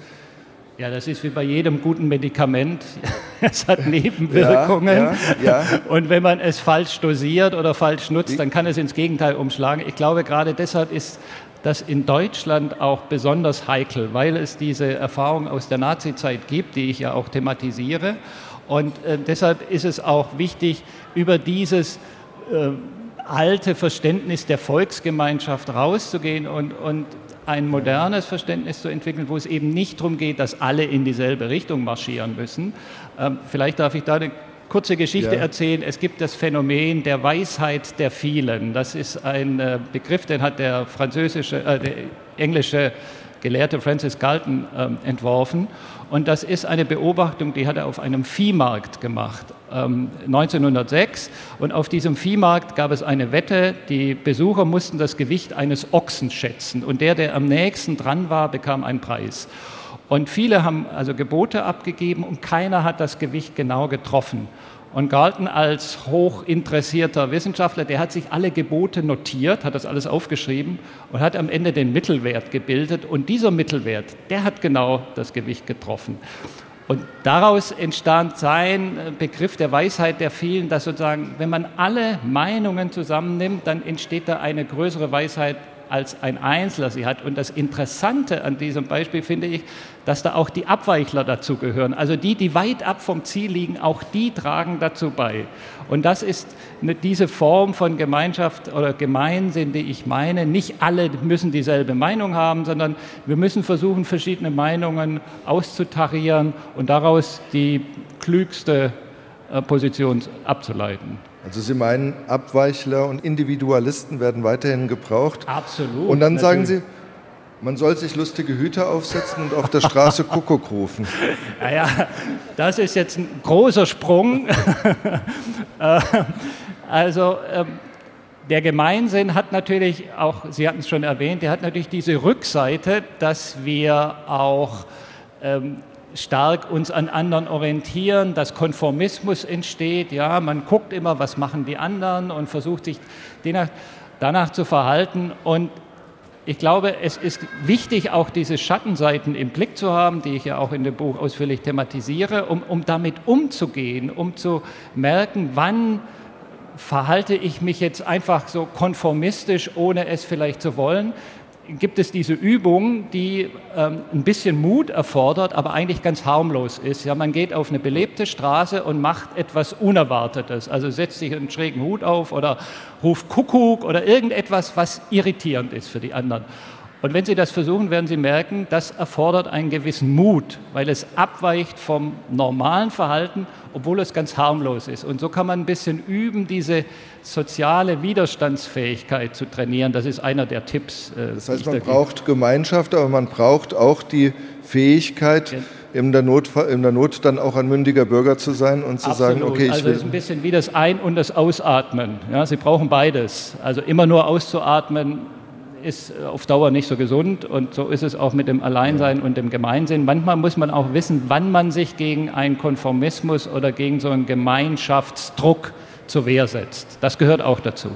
Ja, das ist wie bei jedem guten Medikament. Es hat Nebenwirkungen. Ja, ja, ja. Und wenn man es falsch dosiert oder falsch nutzt, dann kann es ins Gegenteil umschlagen. Ich glaube, gerade deshalb ist das in Deutschland auch besonders heikel, weil es diese Erfahrung aus der Nazizeit gibt, die ich ja auch thematisiere. Und äh, deshalb ist es auch wichtig, über dieses äh, alte Verständnis der Volksgemeinschaft rauszugehen und, und ein modernes Verständnis zu entwickeln, wo es eben nicht darum geht, dass alle in dieselbe Richtung marschieren müssen. Ähm, vielleicht darf ich da eine kurze Geschichte Ja. erzählen. Es gibt das Phänomen der Weisheit der vielen. Das ist ein äh, Begriff, den hat der französische, äh, der englische Gelehrte Francis Galton ähm, entworfen. Und das ist eine Beobachtung, die hat er auf einem Viehmarkt gemacht, ähm, 1906. Und auf diesem Viehmarkt gab es eine Wette, die Besucher mussten das Gewicht eines Ochsen schätzen. Und der, der am nächsten dran war, bekam einen Preis. Und viele haben also Gebote abgegeben und keiner hat das Gewicht genau getroffen. Und Galton als hochinteressierter Wissenschaftler, der hat sich alle Gebote notiert, hat das alles aufgeschrieben und hat am Ende den Mittelwert gebildet. Und dieser Mittelwert, der hat genau das Gewicht getroffen. Und daraus entstand sein äh, Begriff der Weisheit der vielen, dass sozusagen, wenn man alle Meinungen zusammennimmt, dann entsteht da eine größere Weisheit als ein Einzelner sie hat. Und das Interessante an diesem Beispiel finde ich, dass da auch die Abweichler dazu gehören. Also die, die weit ab vom Ziel liegen, auch die tragen dazu bei. Und das ist diese Form von Gemeinschaft oder Gemeinsinn, die ich meine. Nicht alle müssen dieselbe Meinung haben, sondern wir müssen versuchen, verschiedene Meinungen auszutarieren und daraus die klügste äh, Position abzuleiten. Also Sie meinen, Abweichler und Individualisten werden weiterhin gebraucht. Absolut. Und dann sagen natürlich. Sie, man soll sich lustige Hüte aufsetzen und auf der Straße Kuckuck rufen. Naja, das ist jetzt ein großer Sprung. Äh, also ähm, der Gemeinsinn hat natürlich auch, Sie hatten es schon erwähnt, der hat natürlich diese Rückseite, dass wir auch ähm, stark uns an anderen orientieren, dass Konformismus entsteht. Ja, man guckt immer, was machen die anderen und versucht sich danach, danach zu verhalten. Und ich glaube, es ist wichtig, auch diese Schattenseiten im Blick zu haben, die ich ja auch in dem Buch ausführlich thematisiere, um, um damit umzugehen, um zu merken, wann verhalte ich mich jetzt einfach so konformistisch, ohne es vielleicht zu wollen. Gibt es diese Übung, die ähm, ein bisschen Mut erfordert, aber eigentlich ganz harmlos ist. Ja, man geht auf eine belebte Straße und macht etwas Unerwartetes. Also setzt sich einen schrägen Hut auf oder ruft Kuckuck oder irgendetwas, was irritierend ist für die anderen. Und wenn Sie das versuchen, werden Sie merken, das erfordert einen gewissen Mut, weil es abweicht vom normalen Verhalten, obwohl es ganz harmlos ist. Und so kann man ein bisschen üben, diese soziale Widerstandsfähigkeit zu trainieren. Das ist einer der Tipps. äh, Das heißt, man braucht Gemeinschaft, aber man braucht auch die Fähigkeit, in der, Not, in der Not dann auch ein mündiger Bürger zu sein und zu sagen, Absolut. okay, ich also es ist ein will. bisschen wie das Ein- und das Ausatmen. Ja, Sie brauchen beides. Also immer nur auszuatmen ist auf Dauer nicht so gesund und so ist es auch mit dem Alleinsein und dem Gemeinsinn. Manchmal muss man auch wissen, wann man sich gegen einen Konformismus oder gegen so einen Gemeinschaftsdruck zur Wehr setzt. Das gehört auch dazu.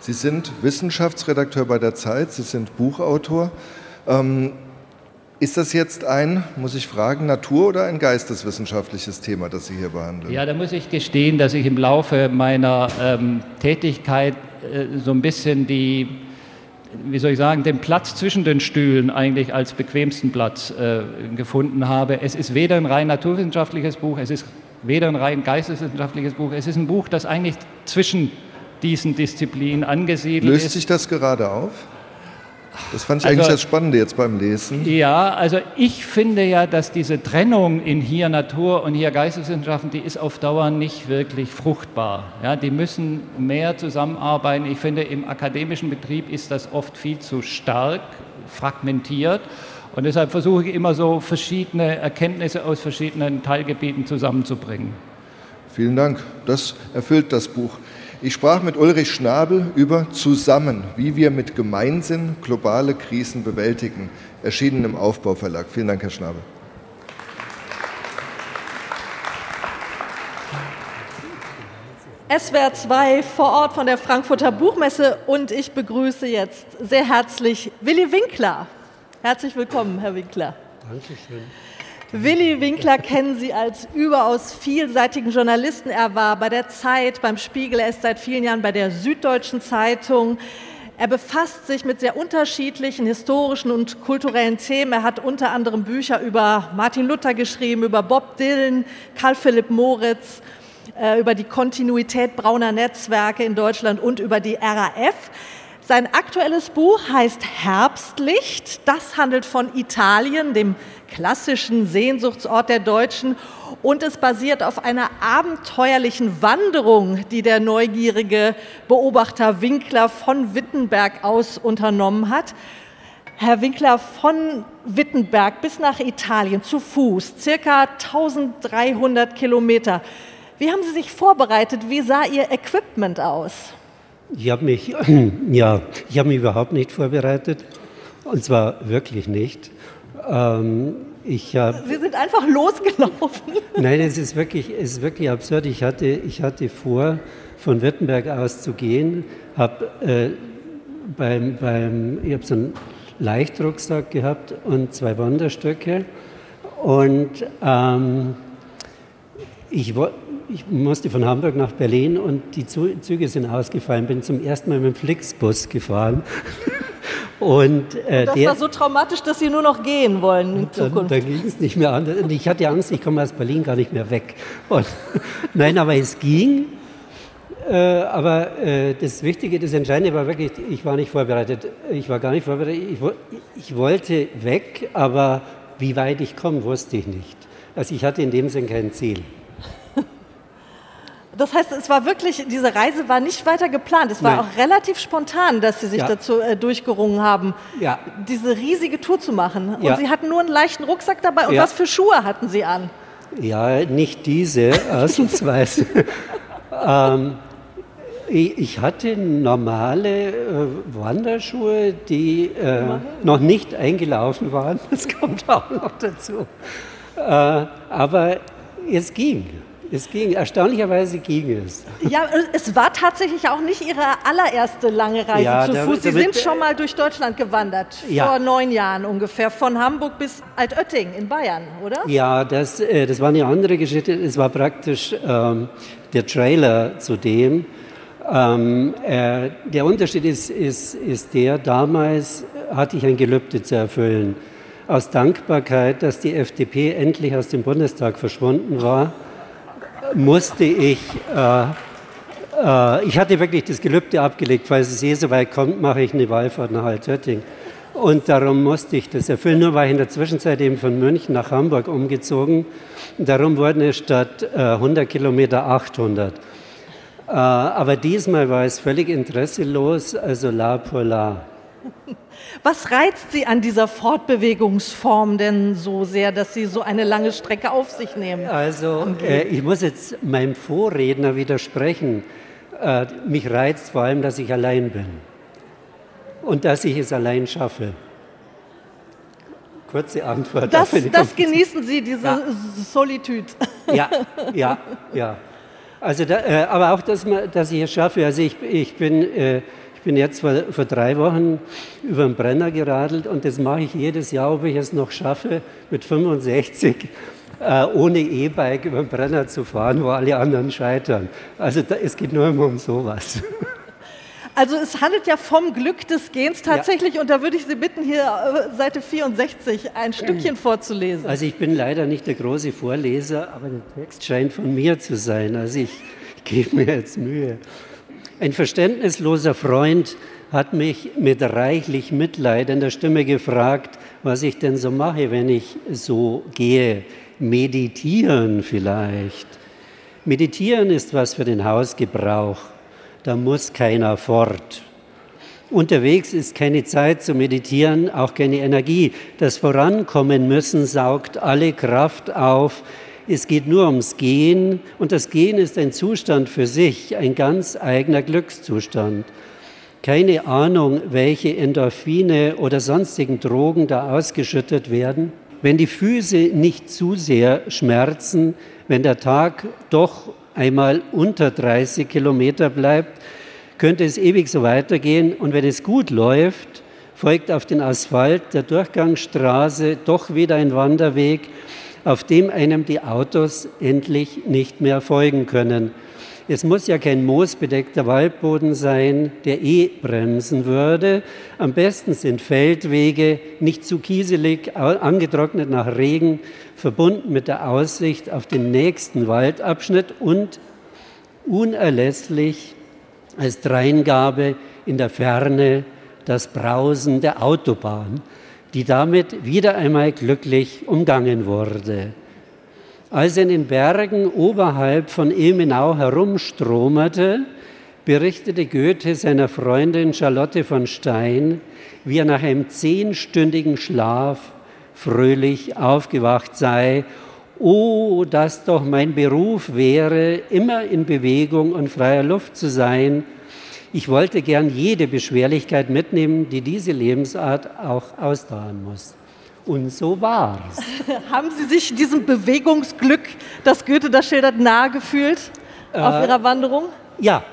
Sie sind Wissenschaftsredakteur bei der Zeit, Sie sind Buchautor. Ähm, ist das jetzt ein, muss ich fragen, Natur- oder ein geisteswissenschaftliches Thema, das Sie hier behandeln? Ja, da muss ich gestehen, dass ich im Laufe meiner ähm, Tätigkeit äh, so ein bisschen die, wie soll ich sagen, den Platz zwischen den Stühlen eigentlich als bequemsten Platz äh, gefunden habe. Es ist weder ein rein naturwissenschaftliches Buch, es ist weder ein rein geisteswissenschaftliches Buch, es ist ein Buch, das eigentlich zwischen diesen Disziplinen angesiedelt Löst ist. sich das gerade auf? Das fand ich Also- eigentlich das Spannende jetzt beim Lesen. Ja, also ich finde ja, dass diese Trennung in hier Natur und hier Geisteswissenschaften, die ist auf Dauer nicht wirklich fruchtbar. Ja, die müssen mehr zusammenarbeiten. Ich finde, im akademischen Betrieb ist das oft viel zu stark fragmentiert. Und deshalb versuche ich immer so verschiedene Erkenntnisse aus verschiedenen Teilgebieten zusammenzubringen. Vielen Dank. Das erfüllt das Buch. Ich sprach mit Ulrich Schnabel über Zusammen, wie wir mit Gemeinsinn globale Krisen bewältigen, erschienen im Aufbauverlag. Vielen Dank, Herr Schnabel. SWR 2 vor Ort von der Frankfurter Buchmesse und ich begrüße jetzt sehr herzlich Willi Winkler. Herzlich willkommen, Herr Winkler. Dankeschön. Willi Winkler kennen Sie als überaus vielseitigen Journalisten. Er war bei der Zeit, beim Spiegel, er ist seit vielen Jahren bei der Süddeutschen Zeitung. Er befasst sich mit sehr unterschiedlichen historischen und kulturellen Themen. Er hat unter anderem Bücher über Martin Luther geschrieben, über Bob Dylan, Karl Philipp Moritz, äh, über die Kontinuität brauner Netzwerke in Deutschland und über die RAF. Sein aktuelles Buch heißt Herbstlicht. Das handelt von Italien, dem klassischen Sehnsuchtsort der Deutschen. Und es basiert auf einer abenteuerlichen Wanderung, die der neugierige Beobachter Winkler von Wittenberg aus unternommen hat. Herr Winkler, von Wittenberg bis nach Italien zu Fuß, circa 1300 Kilometer. Wie haben Sie sich vorbereitet? Wie sah Ihr Equipment aus? Ich habe mich, ja, ich habe mich überhaupt nicht vorbereitet. Und zwar wirklich nicht. Ähm, ich hab, Sie sind einfach losgelaufen. Nein, es ist wirklich, es ist wirklich absurd. Ich hatte, ich hatte vor, von Württemberg aus zu gehen, habe äh, beim, beim, ich habe so einen Leichtrucksack gehabt und zwei Wanderstöcke und ähm, ich, ich, musste von Hamburg nach Berlin und die Züge sind ausgefallen. Bin zum ersten Mal mit dem Flixbus gefahren. Und, äh, und das der, war so traumatisch, dass Sie nur noch gehen wollen in Zukunft. Dann, dann ging es nicht mehr an. Und ich hatte Angst, ich komme aus Berlin gar nicht mehr weg. Und, nein, aber es ging. Äh, aber äh, das Wichtige, das Entscheidende war wirklich, ich war nicht vorbereitet. Ich war gar nicht vorbereitet. Ich, ich wollte weg, aber wie weit ich komme, wusste ich nicht. Also ich hatte in dem Sinn kein Ziel. Das heißt, es war wirklich, diese Reise war nicht weiter geplant. Es war Nein. auch relativ spontan, dass Sie sich ja. dazu äh, durchgerungen haben, ja. diese riesige Tour zu machen. Und ja. Sie hatten nur einen leichten Rucksack dabei. Und was für Schuhe hatten Sie an? Ja, nicht diese, ausnahmsweise. ähm, ich hatte normale äh, Wanderschuhe, die äh, noch nicht eingelaufen waren. Das kommt auch noch dazu. Äh, aber es ging. Es ging, erstaunlicherweise ging es. Ja, es war tatsächlich auch nicht Ihre allererste lange Reise ja, zu Fuß. Sie sind schon mal durch Deutschland gewandert, ja. vor neun Jahren ungefähr, von Hamburg bis Altötting in Bayern, oder? Ja, das, äh, das war eine andere Geschichte. Es war praktisch ähm, der Trailer zu dem. Ähm, äh, der Unterschied ist, ist, ist der, damals hatte ich ein Gelübde zu erfüllen. Aus Dankbarkeit, dass die FDP endlich aus dem Bundestag verschwunden war musste ich, äh, äh, ich hatte wirklich das Gelübde abgelegt, falls es eh so weit kommt, mache ich eine Wallfahrt nach Altötting. Und darum musste ich das erfüllen. Nur war ich in der Zwischenzeit eben von München nach Hamburg umgezogen. Darum wurden es statt äh, 100 Kilometer 800. Äh, aber diesmal war es völlig interesselos, also la pour la. Was reizt Sie an dieser Fortbewegungsform denn so sehr, dass Sie so eine lange Strecke auf sich nehmen? Also, äh, ich muss jetzt meinem Vorredner widersprechen. Äh, mich reizt vor allem, dass ich allein bin und dass ich es allein schaffe. Kurze Antwort. Das, das genießen Sie, diese ja. Solitude. Ja, ja, ja. Also, da, äh, aber auch, dass, man, dass ich es schaffe. Also, ich, ich bin äh, bin jetzt vor, vor drei Wochen über den Brenner geradelt und das mache ich jedes Jahr, ob ich es noch schaffe, mit 65 äh, ohne E-Bike über den Brenner zu fahren, wo alle anderen scheitern. Also da, es geht nur immer um sowas. Also es handelt ja vom Glück des Gens tatsächlich ja. und da würde ich Sie bitten, hier äh, Seite 64 ein Stückchen vorzulesen. Also ich bin leider nicht der große Vorleser, aber der Text scheint von mir zu sein. Also ich, ich gebe mir jetzt Mühe. Ein verständnisloser Freund hat mich mit reichlich mitleidender Stimme gefragt, was ich denn so mache, wenn ich so gehe. Meditieren vielleicht. Meditieren ist was für den Hausgebrauch. Da muss keiner fort. Unterwegs ist keine Zeit zu meditieren, auch keine Energie. Das Vorankommen müssen saugt alle Kraft auf, es geht nur ums Gehen und das Gehen ist ein Zustand für sich, ein ganz eigener Glückszustand. Keine Ahnung, welche Endorphine oder sonstigen Drogen da ausgeschüttet werden. Wenn die Füße nicht zu sehr schmerzen, wenn der Tag doch einmal unter 30 Kilometer bleibt, könnte es ewig so weitergehen. Und wenn es gut läuft, folgt auf den Asphalt der Durchgangsstraße doch wieder ein Wanderweg auf dem einem die Autos endlich nicht mehr folgen können. Es muss ja kein moosbedeckter Waldboden sein, der eh bremsen würde. Am besten sind Feldwege, nicht zu kieselig, angetrocknet nach Regen, verbunden mit der Aussicht auf den nächsten Waldabschnitt und unerlässlich als Dreingabe in der Ferne das Brausen der Autobahn, die damit wieder einmal glücklich umgangen wurde. Als er in den Bergen oberhalb von Ilmenau herumstromerte, berichtete Goethe seiner Freundin Charlotte von Stein, wie er nach einem zehnstündigen Schlaf fröhlich aufgewacht sei. Oh, dass doch mein Beruf wäre, immer in Bewegung und freier Luft zu sein. Ich wollte gern jede Beschwerlichkeit mitnehmen, die diese Lebensart auch ausdauern muss. Und so war's. Haben Sie sich diesem Bewegungsglück, das Goethe da schildert, nahe gefühlt äh, auf Ihrer Wanderung? Ja,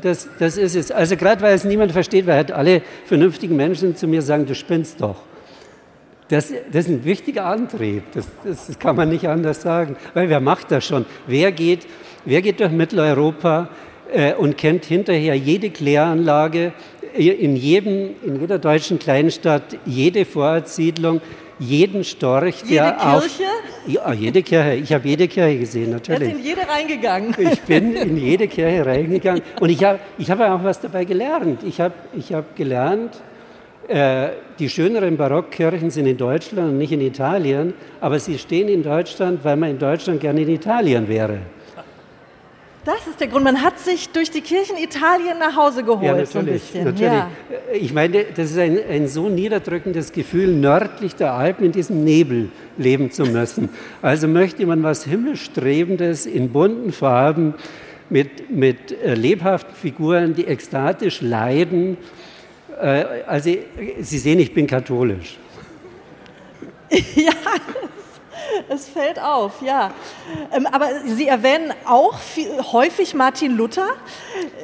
das, das ist es. Also gerade weil es niemand versteht, weil halt alle vernünftigen Menschen zu mir sagen, du spinnst doch. Das, das ist ein wichtiger Antrieb, das, das, kann man nicht anders sagen. Weil wer macht das schon? Wer geht, wer geht durch Mitteleuropa und kennt hinterher jede Kläranlage in, jedem, in jeder deutschen Kleinstadt, jede Vorortsiedlung, jeden Storch, jede der Kirche? auf... Ja, jede Kirche. Ich habe jede Kirche gesehen, natürlich. Ist in jede reingegangen. Ich bin in jede Kirche reingegangen. Und ich habe ich hab auch was dabei gelernt. Ich habe ich hab gelernt, äh, die schöneren Barockkirchen sind in Deutschland und nicht in Italien, aber sie stehen in Deutschland, weil man in Deutschland gerne in Italien wäre. Das ist der Grund. Man hat sich durch die Kirchen Italien nach Hause geholt. Ja, natürlich. So natürlich. Ja. Ich meine, das ist ein, ein so niederdrückendes Gefühl, nördlich der Alpen in diesem Nebel leben zu müssen. Also möchte man was Himmelstrebendes in bunten Farben mit, mit äh, lebhaften Figuren, die ekstatisch leiden. Äh, also, Sie sehen, ich bin katholisch. ja, es fällt auf, ja. Ähm, aber Sie erwähnen auch viel, häufig Martin Luther,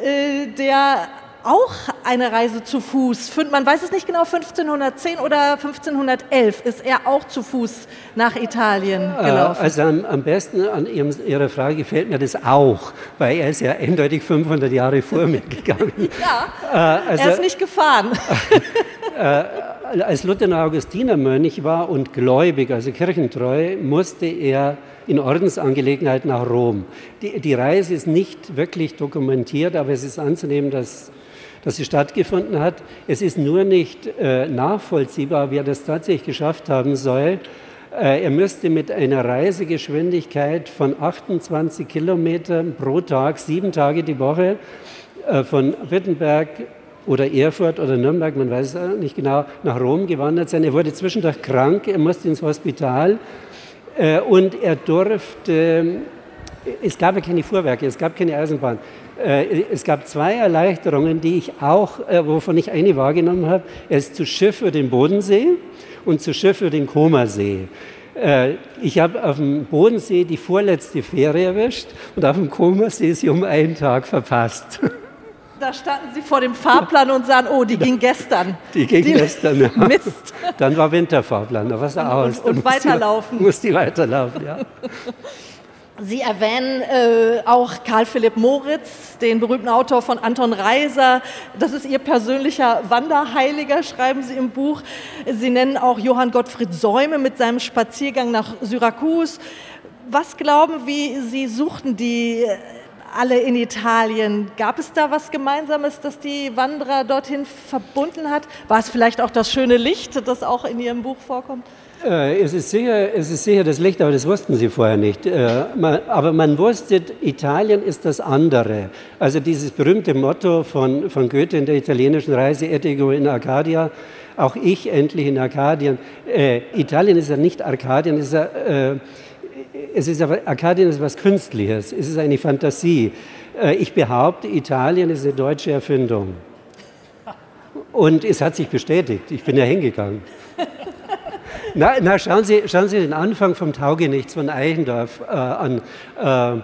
äh, der auch eine Reise zu Fuß, man weiß es nicht genau, 1510 oder 1511 ist er auch zu Fuß nach Italien äh, gelaufen. Also am, am besten an Ihrem, Ihrer Frage gefällt mir das auch, weil er ist ja eindeutig 500 Jahre vor mir gegangen. ja, äh, also, er ist nicht gefahren. als Luther ein Augustinermönch war und gläubig, also kirchentreu, musste er in Ordensangelegenheit nach Rom. Die, die, Reise ist nicht wirklich dokumentiert, aber es ist anzunehmen, dass, dass sie stattgefunden hat. Es ist nur nicht äh, nachvollziehbar, wer das tatsächlich geschafft haben soll. Äh, er müsste mit einer Reisegeschwindigkeit von 28 Kilometern pro Tag, sieben Tage die Woche, äh, von Wittenberg oder Erfurt oder Nürnberg, man weiß es nicht genau, nach Rom gewandert sein. Er wurde zwischendurch krank, er musste ins Hospital äh, und er durfte, es gab ja keine Fuhrwerke, es gab keine Eisenbahn. Äh, es gab zwei Erleichterungen, die ich auch, äh, wovon ich eine wahrgenommen habe. Er ist zu Schiff für den Bodensee und zu Schiff für den Komasee. Ich habe auf dem Bodensee die vorletzte Fähre erwischt und auf dem Komasee sie um einen Tag verpasst. Da standen Sie vor dem Fahrplan und sahen, oh, die ging gestern. Die ging die, gestern, ja. Mist. Dann war Winterfahrplan, da war es aus. Und, und weiterlaufen. Die, muss die weiterlaufen, ja. Sie erwähnen äh, auch Karl Philipp Moritz, den berühmten Autor von Anton Reiser. Das ist Ihr persönlicher Wanderheiliger, schreiben Sie im Buch. Sie nennen auch Johann Gottfried Säume mit seinem Spaziergang nach Syrakus. Was glauben wie Sie suchten die alle in Italien. Gab es da was Gemeinsames, das die Wanderer dorthin verbunden hat? War es vielleicht auch das schöne Licht, das auch in Ihrem Buch vorkommt? Äh, es, ist sicher, es ist sicher das Licht, aber das wussten sie vorher nicht. Äh, aber man wusste, Italien ist das andere. Also dieses berühmte Motto von, von Goethe in der italienischen Reise, Etigo in Arcadia, auch ich endlich in Arkadien. Äh, Italien ist ja nicht Arkadien, es ist ja, äh, es ist aber, Arkadien ist was Künstliches, es ist eine Fantasie. Äh, ich behaupte, Italien ist eine deutsche Erfindung. Und es hat sich bestätigt. Ich bin ja hingegangen. Na, na schauen, Sie, schauen Sie den Anfang vom Taugenichts von Eichendorf äh, an. Äh,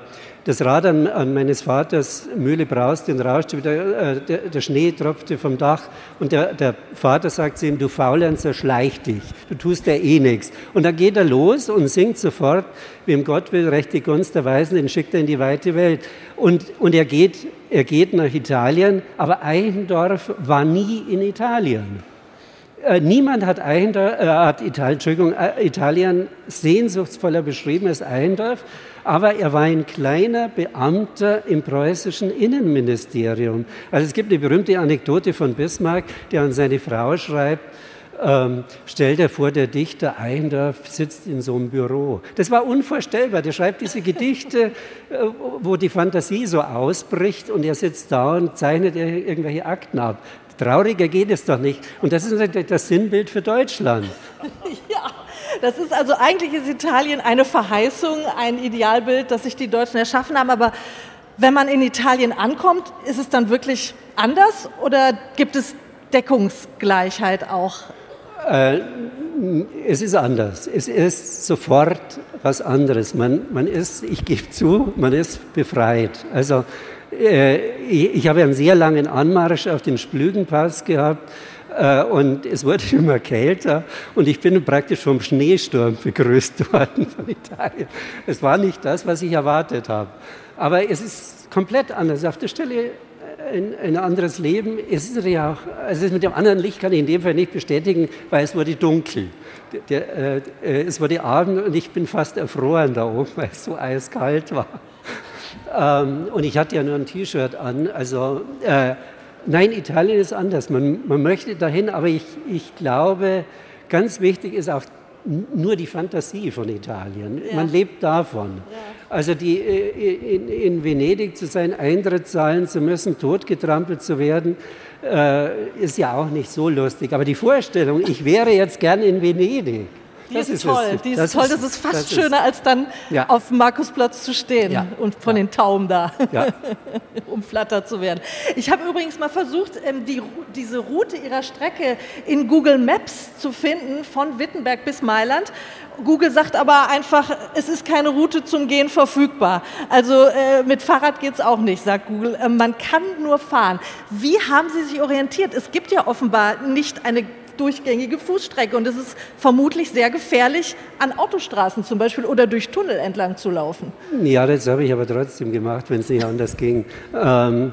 das Rad an, an, meines Vaters Mühle brauste und rauschte, der, äh, der, der, Schnee tropfte vom Dach und der, der, Vater sagt zu ihm, du Faulenzer, schleich dich, du tust ja eh nichts. Und dann geht er los und singt sofort, wem Gott will, rechte Gunst der Weisen, den schickt er in die weite Welt. Und, und er, geht, er geht nach Italien, aber Eichendorf war nie in Italien. Äh, niemand hat, Eindorf, äh, hat Italien, äh, Italien sehnsuchtsvoller beschrieben als Eindorf, aber er war ein kleiner Beamter im preußischen Innenministerium. Also es gibt eine berühmte Anekdote von Bismarck, der an seine Frau schreibt, ähm, stell dir vor, der Dichter Eindorf sitzt in so einem Büro. Das war unvorstellbar. Der schreibt diese Gedichte, äh, wo die Fantasie so ausbricht und er sitzt da und zeichnet irgendwelche Akten ab. Trauriger geht es doch nicht. Und das ist das Sinnbild für Deutschland. Ja, das ist also eigentlich ist Italien eine Verheißung, ein Idealbild, das sich die Deutschen erschaffen haben. Aber wenn man in Italien ankommt, ist es dann wirklich anders oder gibt es Deckungsgleichheit auch? Äh, es ist anders. Es ist sofort was anderes. Man, man ist, ich gebe zu, man ist befreit. Also ich, ich habe einen sehr langen Anmarsch auf den Splügenpass gehabt äh, und es wurde immer kälter und ich bin praktisch vom Schneesturm begrüßt worden von Italien. Es war nicht das, was ich erwartet habe. Aber es ist komplett anders. Auf der Stelle ein, ein, anderes Leben. Es ist ja auch, also mit dem anderen Licht kann ich in dem Fall nicht bestätigen, weil es wurde dunkel. Der, äh, äh, es wurde Abend und ich bin fast erfroren da oben, weil es so eiskalt war. Ähm, und ich hatte ja nur ein T-Shirt an. Also äh, nein, Italien ist anders. Man, man möchte dahin, aber ich, ich glaube, ganz wichtig ist auch nur die Fantasie von Italien. Ja. Man lebt davon. Ja. Also die, äh, in, in, Venedig zu sein, Eintritt zahlen zu müssen, totgetrampelt zu werden, äh, ist ja auch nicht so lustig. Aber die Vorstellung, ich wäre jetzt gern in Venedig, die das ist, ist toll. Es. Die ist das toll. Das ist fast das schöner, ist, als dann ja. auf dem Markusplatz zu stehen ja. und von ja. den Tauben da umflattert zu werden. Ich habe übrigens mal versucht, ähm, die, diese Route ihrer Strecke in Google Maps zu finden, von Wittenberg bis Mailand. Google sagt aber einfach, es ist keine Route zum Gehen verfügbar. Also äh, mit Fahrrad geht es auch nicht, sagt Google. Äh, man kann nur fahren. Wie haben Sie sich orientiert? Es gibt ja offenbar nicht eine durchgängige Fußstrecke. Und es ist vermutlich sehr gefährlich, an Autostraßen zum Beispiel oder durch Tunnel entlang zu laufen. Ja, das habe ich aber trotzdem gemacht, wenn es nicht anders ging. Ähm,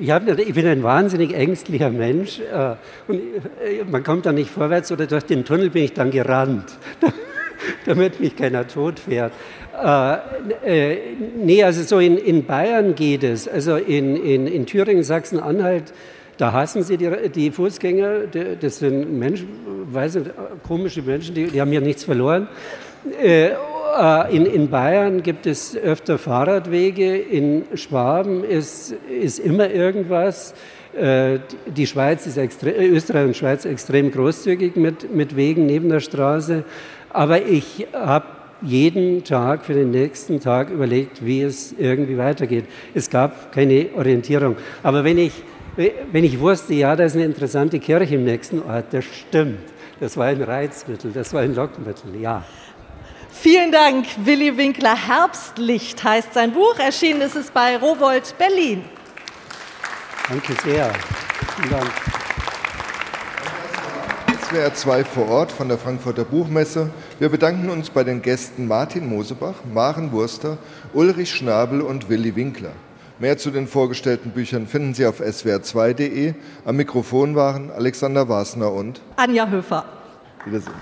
ich, bin ein wahnsinnig ängstlicher Mensch äh, und äh, man kommt da nicht vorwärts oder durch den Tunnel bin ich dann gerannt, damit mich keiner tot fährt. Äh, äh, nee, also so in, in Bayern geht es, also in, in, in Thüringen, Sachsen-Anhalt da hassen sie die, die Fußgänger, das sind Menschen, weiß komische Menschen, die, die haben ja nichts verloren. Äh, äh, in, in, Bayern gibt es öfter Fahrradwege, in Schwaben ist, ist immer irgendwas. Äh, die Schweiz ist extrem, Österreich und Schweiz extrem großzügig mit, mit Wegen neben der Straße. Aber ich habe jeden Tag für den nächsten Tag überlegt, wie es irgendwie weitergeht. Es gab keine Orientierung. Aber wenn ich wenn ich wusste, ja, da ist eine interessante Kirche im nächsten Ort, das stimmt. Das war ein Reizmittel, das war ein Lockmittel, ja. Vielen Dank, Willi Winkler. Herbstlicht heißt sein Buch. Erschienen ist es bei Rowold Berlin. Danke sehr. Vielen Dank. SWR 2 vor Ort von der Frankfurter Buchmesse. Wir bedanken uns bei den Gästen Martin Mosebach, Maren Wurster, Ulrich Schnabel und Willi Winkler. Mehr zu den vorgestellten Büchern finden Sie auf swr2.de. Am Mikrofon waren Alexander Wasner und Anja Höfer. Wiedersehen.